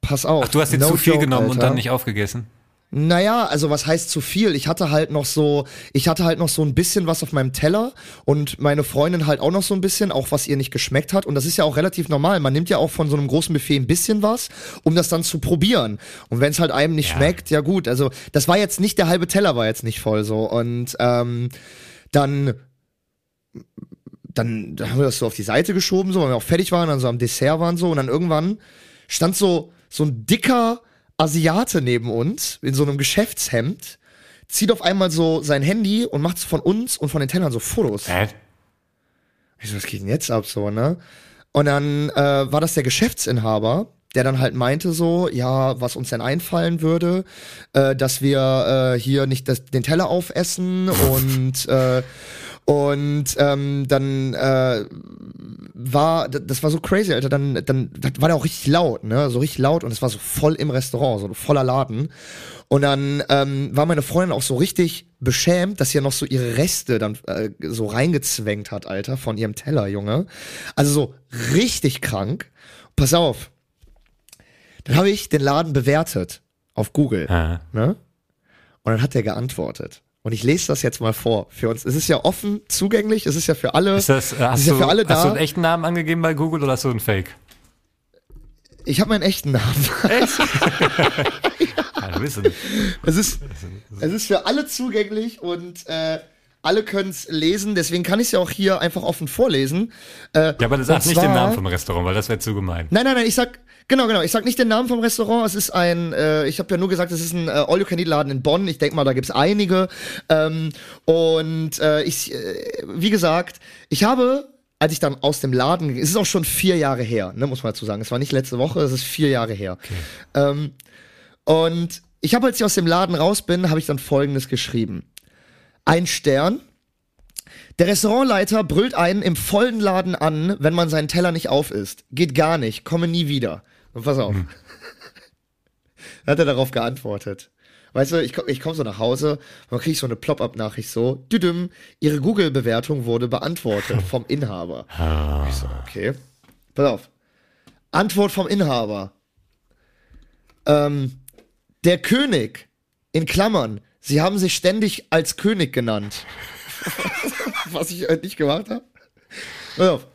Pass auf. Ach, du hast jetzt no zu viel joke, genommen und Alter. dann nicht aufgegessen? Naja, also was heißt zu viel? Ich hatte halt noch so, ich hatte halt noch so ein bisschen was auf meinem Teller und meine Freundin halt auch noch so ein bisschen, auch was ihr nicht geschmeckt hat. Und das ist ja auch relativ normal. Man nimmt ja auch von so einem großen Buffet ein bisschen was, um das dann zu probieren. Und wenn es halt einem nicht Ja. schmeckt, ja gut. Also das war jetzt nicht, der halbe Teller war jetzt nicht voll so. Und ähm, dann dann haben wir das so auf die Seite geschoben, so, weil wir auch fertig waren, dann so am Dessert waren so und dann irgendwann stand so so ein dicker Asiate neben uns in so einem Geschäftshemd, zieht auf einmal so sein Handy und macht von uns und von den Tellern so Fotos. Hä? Ich so, was geht denn jetzt ab so, ne? Und dann äh, war das der Geschäftsinhaber, der dann halt meinte so, ja, was uns denn einfallen würde, äh, dass wir äh, hier nicht das, den Teller aufessen *laughs* und äh, und ähm, dann äh, war, das war so crazy, Alter, dann, dann das war der auch richtig laut, ne, so richtig laut und es war so voll im Restaurant, so voller Laden. Und dann ähm, war meine Freundin auch so richtig beschämt, dass sie ja noch so ihre Reste dann äh, so reingezwängt hat, Alter, von ihrem Teller, Junge. Also so richtig krank. Pass auf. Dann habe ich den Laden bewertet auf Google, Ah. ne? Und dann hat er geantwortet. Und ich lese das jetzt mal vor für uns. Es ist ja offen zugänglich, es ist ja für alle. Ist das, äh, hast, ist ja du, für alle hast du da. einen echten Namen angegeben bei Google oder hast du einen Fake? Ich habe meinen echten Namen. Ja, *laughs* wissen. Es ist, es ist für alle zugänglich und äh, alle können es lesen. Deswegen kann ich es ja auch hier einfach offen vorlesen. Äh, Ja, aber sag und nicht den Namen vom Restaurant, weil das wäre zu gemein. Nein, nein, nein, ich sag, genau, genau, ich sag nicht den Namen vom Restaurant, es ist ein, äh, ich habe ja nur gesagt, es ist ein äh, All-You-Can-Eat-Laden in Bonn, ich denke mal, da gibt's einige. Ähm, und äh, ich, äh, wie gesagt, ich habe, als ich dann aus dem Laden, es ist auch schon vier Jahre her, ne, muss man dazu sagen, es war nicht letzte Woche, es ist vier Jahre her. Ähm, und ich habe, als ich aus dem Laden raus bin, habe ich dann Folgendes geschrieben. Ein Stern, der Restaurantleiter brüllt einen im vollen Laden an, wenn man seinen Teller nicht auf isst. Geht gar nicht, komme nie wieder. Und pass auf. Dann *laughs* hat er darauf geantwortet. Weißt du, ich komme ich komm so nach Hause und dann krieg ich so eine Plop-up-Nachricht so, düdüm, ihre Google-Bewertung wurde beantwortet vom *laughs* Inhaber. Ich so, okay. Pass auf. Antwort vom Inhaber. Ähm, der König, in Klammern, sie haben sich ständig als König genannt. *laughs* Was ich heute nicht gemacht habe. Pass auf.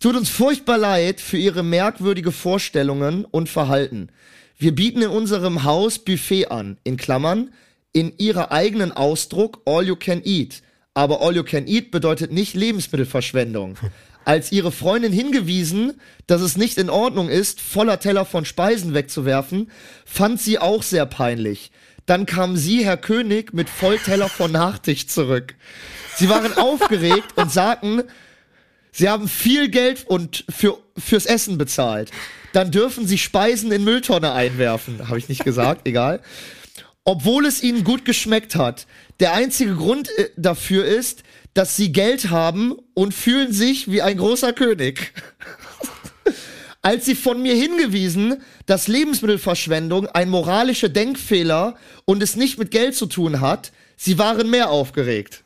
Tut uns furchtbar leid für Ihre merkwürdige Vorstellungen und Verhalten. Wir bieten in unserem Haus Buffet an, in Klammern, in Ihrer eigenen Ausdruck All You Can Eat. Aber All You Can Eat bedeutet nicht Lebensmittelverschwendung. *laughs* Als Ihre Freundin hingewiesen, dass es nicht in Ordnung ist, voller Teller von Speisen wegzuwerfen, fand sie auch sehr peinlich. Dann kam sie, Herr König, mit Vollteller von Nachtisch zurück. Sie waren *laughs* aufgeregt und sagten, Sie haben viel Geld und für, fürs Essen bezahlt. Dann dürfen Sie Speisen in Mülltonne einwerfen. Habe ich nicht gesagt, *laughs* egal. Obwohl es Ihnen gut geschmeckt hat. Der einzige Grund äh, dafür ist, dass Sie Geld haben und fühlen sich wie ein großer König. *laughs* als sie von mir hingewiesen, dass Lebensmittelverschwendung ein moralischer Denkfehler und es nicht mit Geld zu tun hat, sie waren mehr aufgeregt.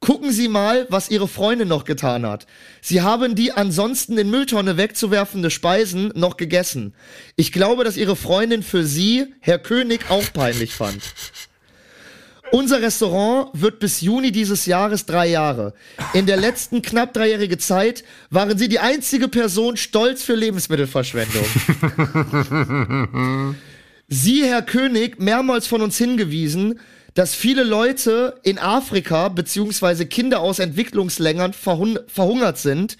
Gucken Sie mal, was Ihre Freundin noch getan hat. Sie haben die ansonsten in Mülltonne wegzuwerfende Speisen noch gegessen. Ich glaube, dass Ihre Freundin für Sie, Herr König, auch peinlich fand. Unser Restaurant wird bis Juni dieses Jahres drei Jahre. In der letzten knapp dreijährige Zeit waren Sie die einzige Person stolz für Lebensmittelverschwendung. *laughs* Sie, Herr König, mehrmals von uns hingewiesen, dass viele Leute in Afrika beziehungsweise Kinder aus Entwicklungsländern verhun verhungert sind,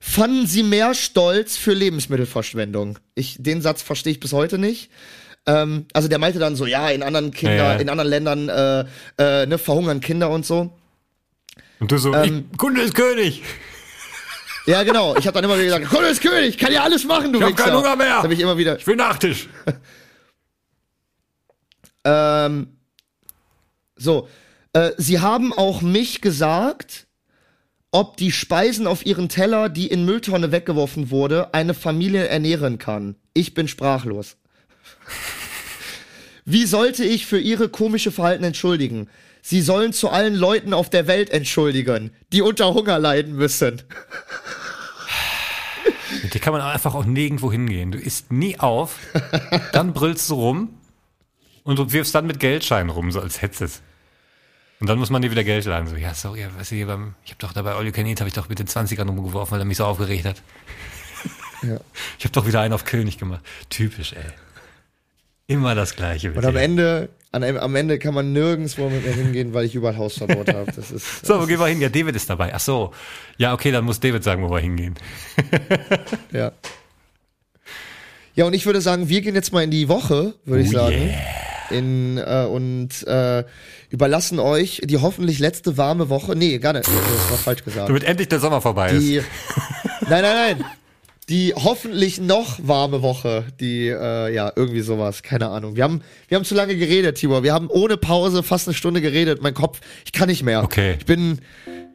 fanden sie mehr Stolz für Lebensmittelverschwendung. Ich, den Satz verstehe ich bis heute nicht. Ähm, also der meinte dann so, ja, in anderen Kinder, Ja, ja. in anderen Ländern äh, äh, ne, verhungern Kinder und so. Und du so, Ähm, ich, Kunde ist König. Ja, genau. Ich habe dann immer wieder gesagt, Kunde ist König, kann ja alles machen, du Ich hab Wichser. keinen Hunger mehr. Hab ich immer wieder. Ich will Nachtisch. *laughs* Ähm, so, äh, sie haben auch mich gesagt, ob die Speisen auf ihren Teller, die in Mülltonne weggeworfen wurde, eine Familie ernähren kann. Ich bin sprachlos. Wie sollte ich für ihre komische Verhalten entschuldigen? Sie sollen zu allen Leuten auf der Welt entschuldigen, die unter Hunger leiden müssen. Mit dir kann man einfach auch nirgendwo hingehen. Du isst nie auf, dann brüllst du rum und du wirfst dann mit Geldscheinen rum, so als hättest es. Und dann muss man dir wieder Geld laden. So, ja, sorry, weißt du, hier beim, ich habe doch dabei All You Can Eat, habe ich doch mit den 20ern rumgeworfen, weil er mich so aufgeregt hat. *laughs* Ich habe doch wieder einen auf König gemacht. Typisch, ey. Immer das Gleiche. Und am. Ende, an am Ende kann man nirgendwo mit mir hingehen, weil ich überall Hausverbot habe. Das ist. *laughs* So, wo gehen wir hin? Ja, David ist dabei. Ach so. Ja, okay, dann muss David sagen, wo wir hingehen. Ja. Ja, und ich würde sagen, wir gehen jetzt mal in die Woche, würde ich Oh sagen. In, äh, und äh, überlassen euch die hoffentlich letzte warme Woche. Nee, gar nicht. Das war falsch gesagt. Damit endlich der Sommer vorbei ist. Die, nein, nein, nein. Die hoffentlich noch warme Woche. Die, äh, ja, irgendwie sowas. Keine Ahnung. Wir haben, wir haben zu lange geredet, Tibor. Wir haben ohne Pause fast eine Stunde geredet. Mein Kopf, ich kann nicht mehr. Okay. Ich bin,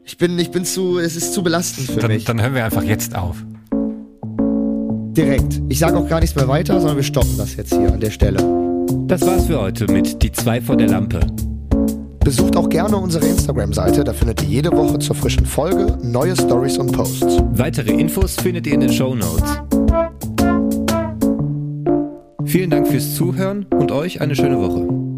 ich bin, ich bin zu, es ist zu belastend für Dann, mich. dann hören wir einfach jetzt auf. Direkt. Ich sage auch gar nichts mehr weiter, sondern wir stoppen das jetzt hier an der Stelle. Das war's für heute mit Die zwei vor der Lampe. Besucht auch gerne unsere Instagram-Seite, da findet ihr jede Woche zur frischen Folge neue Stories und Posts. Weitere Infos findet ihr in den Show Notes. Vielen Dank fürs Zuhören und euch eine schöne Woche.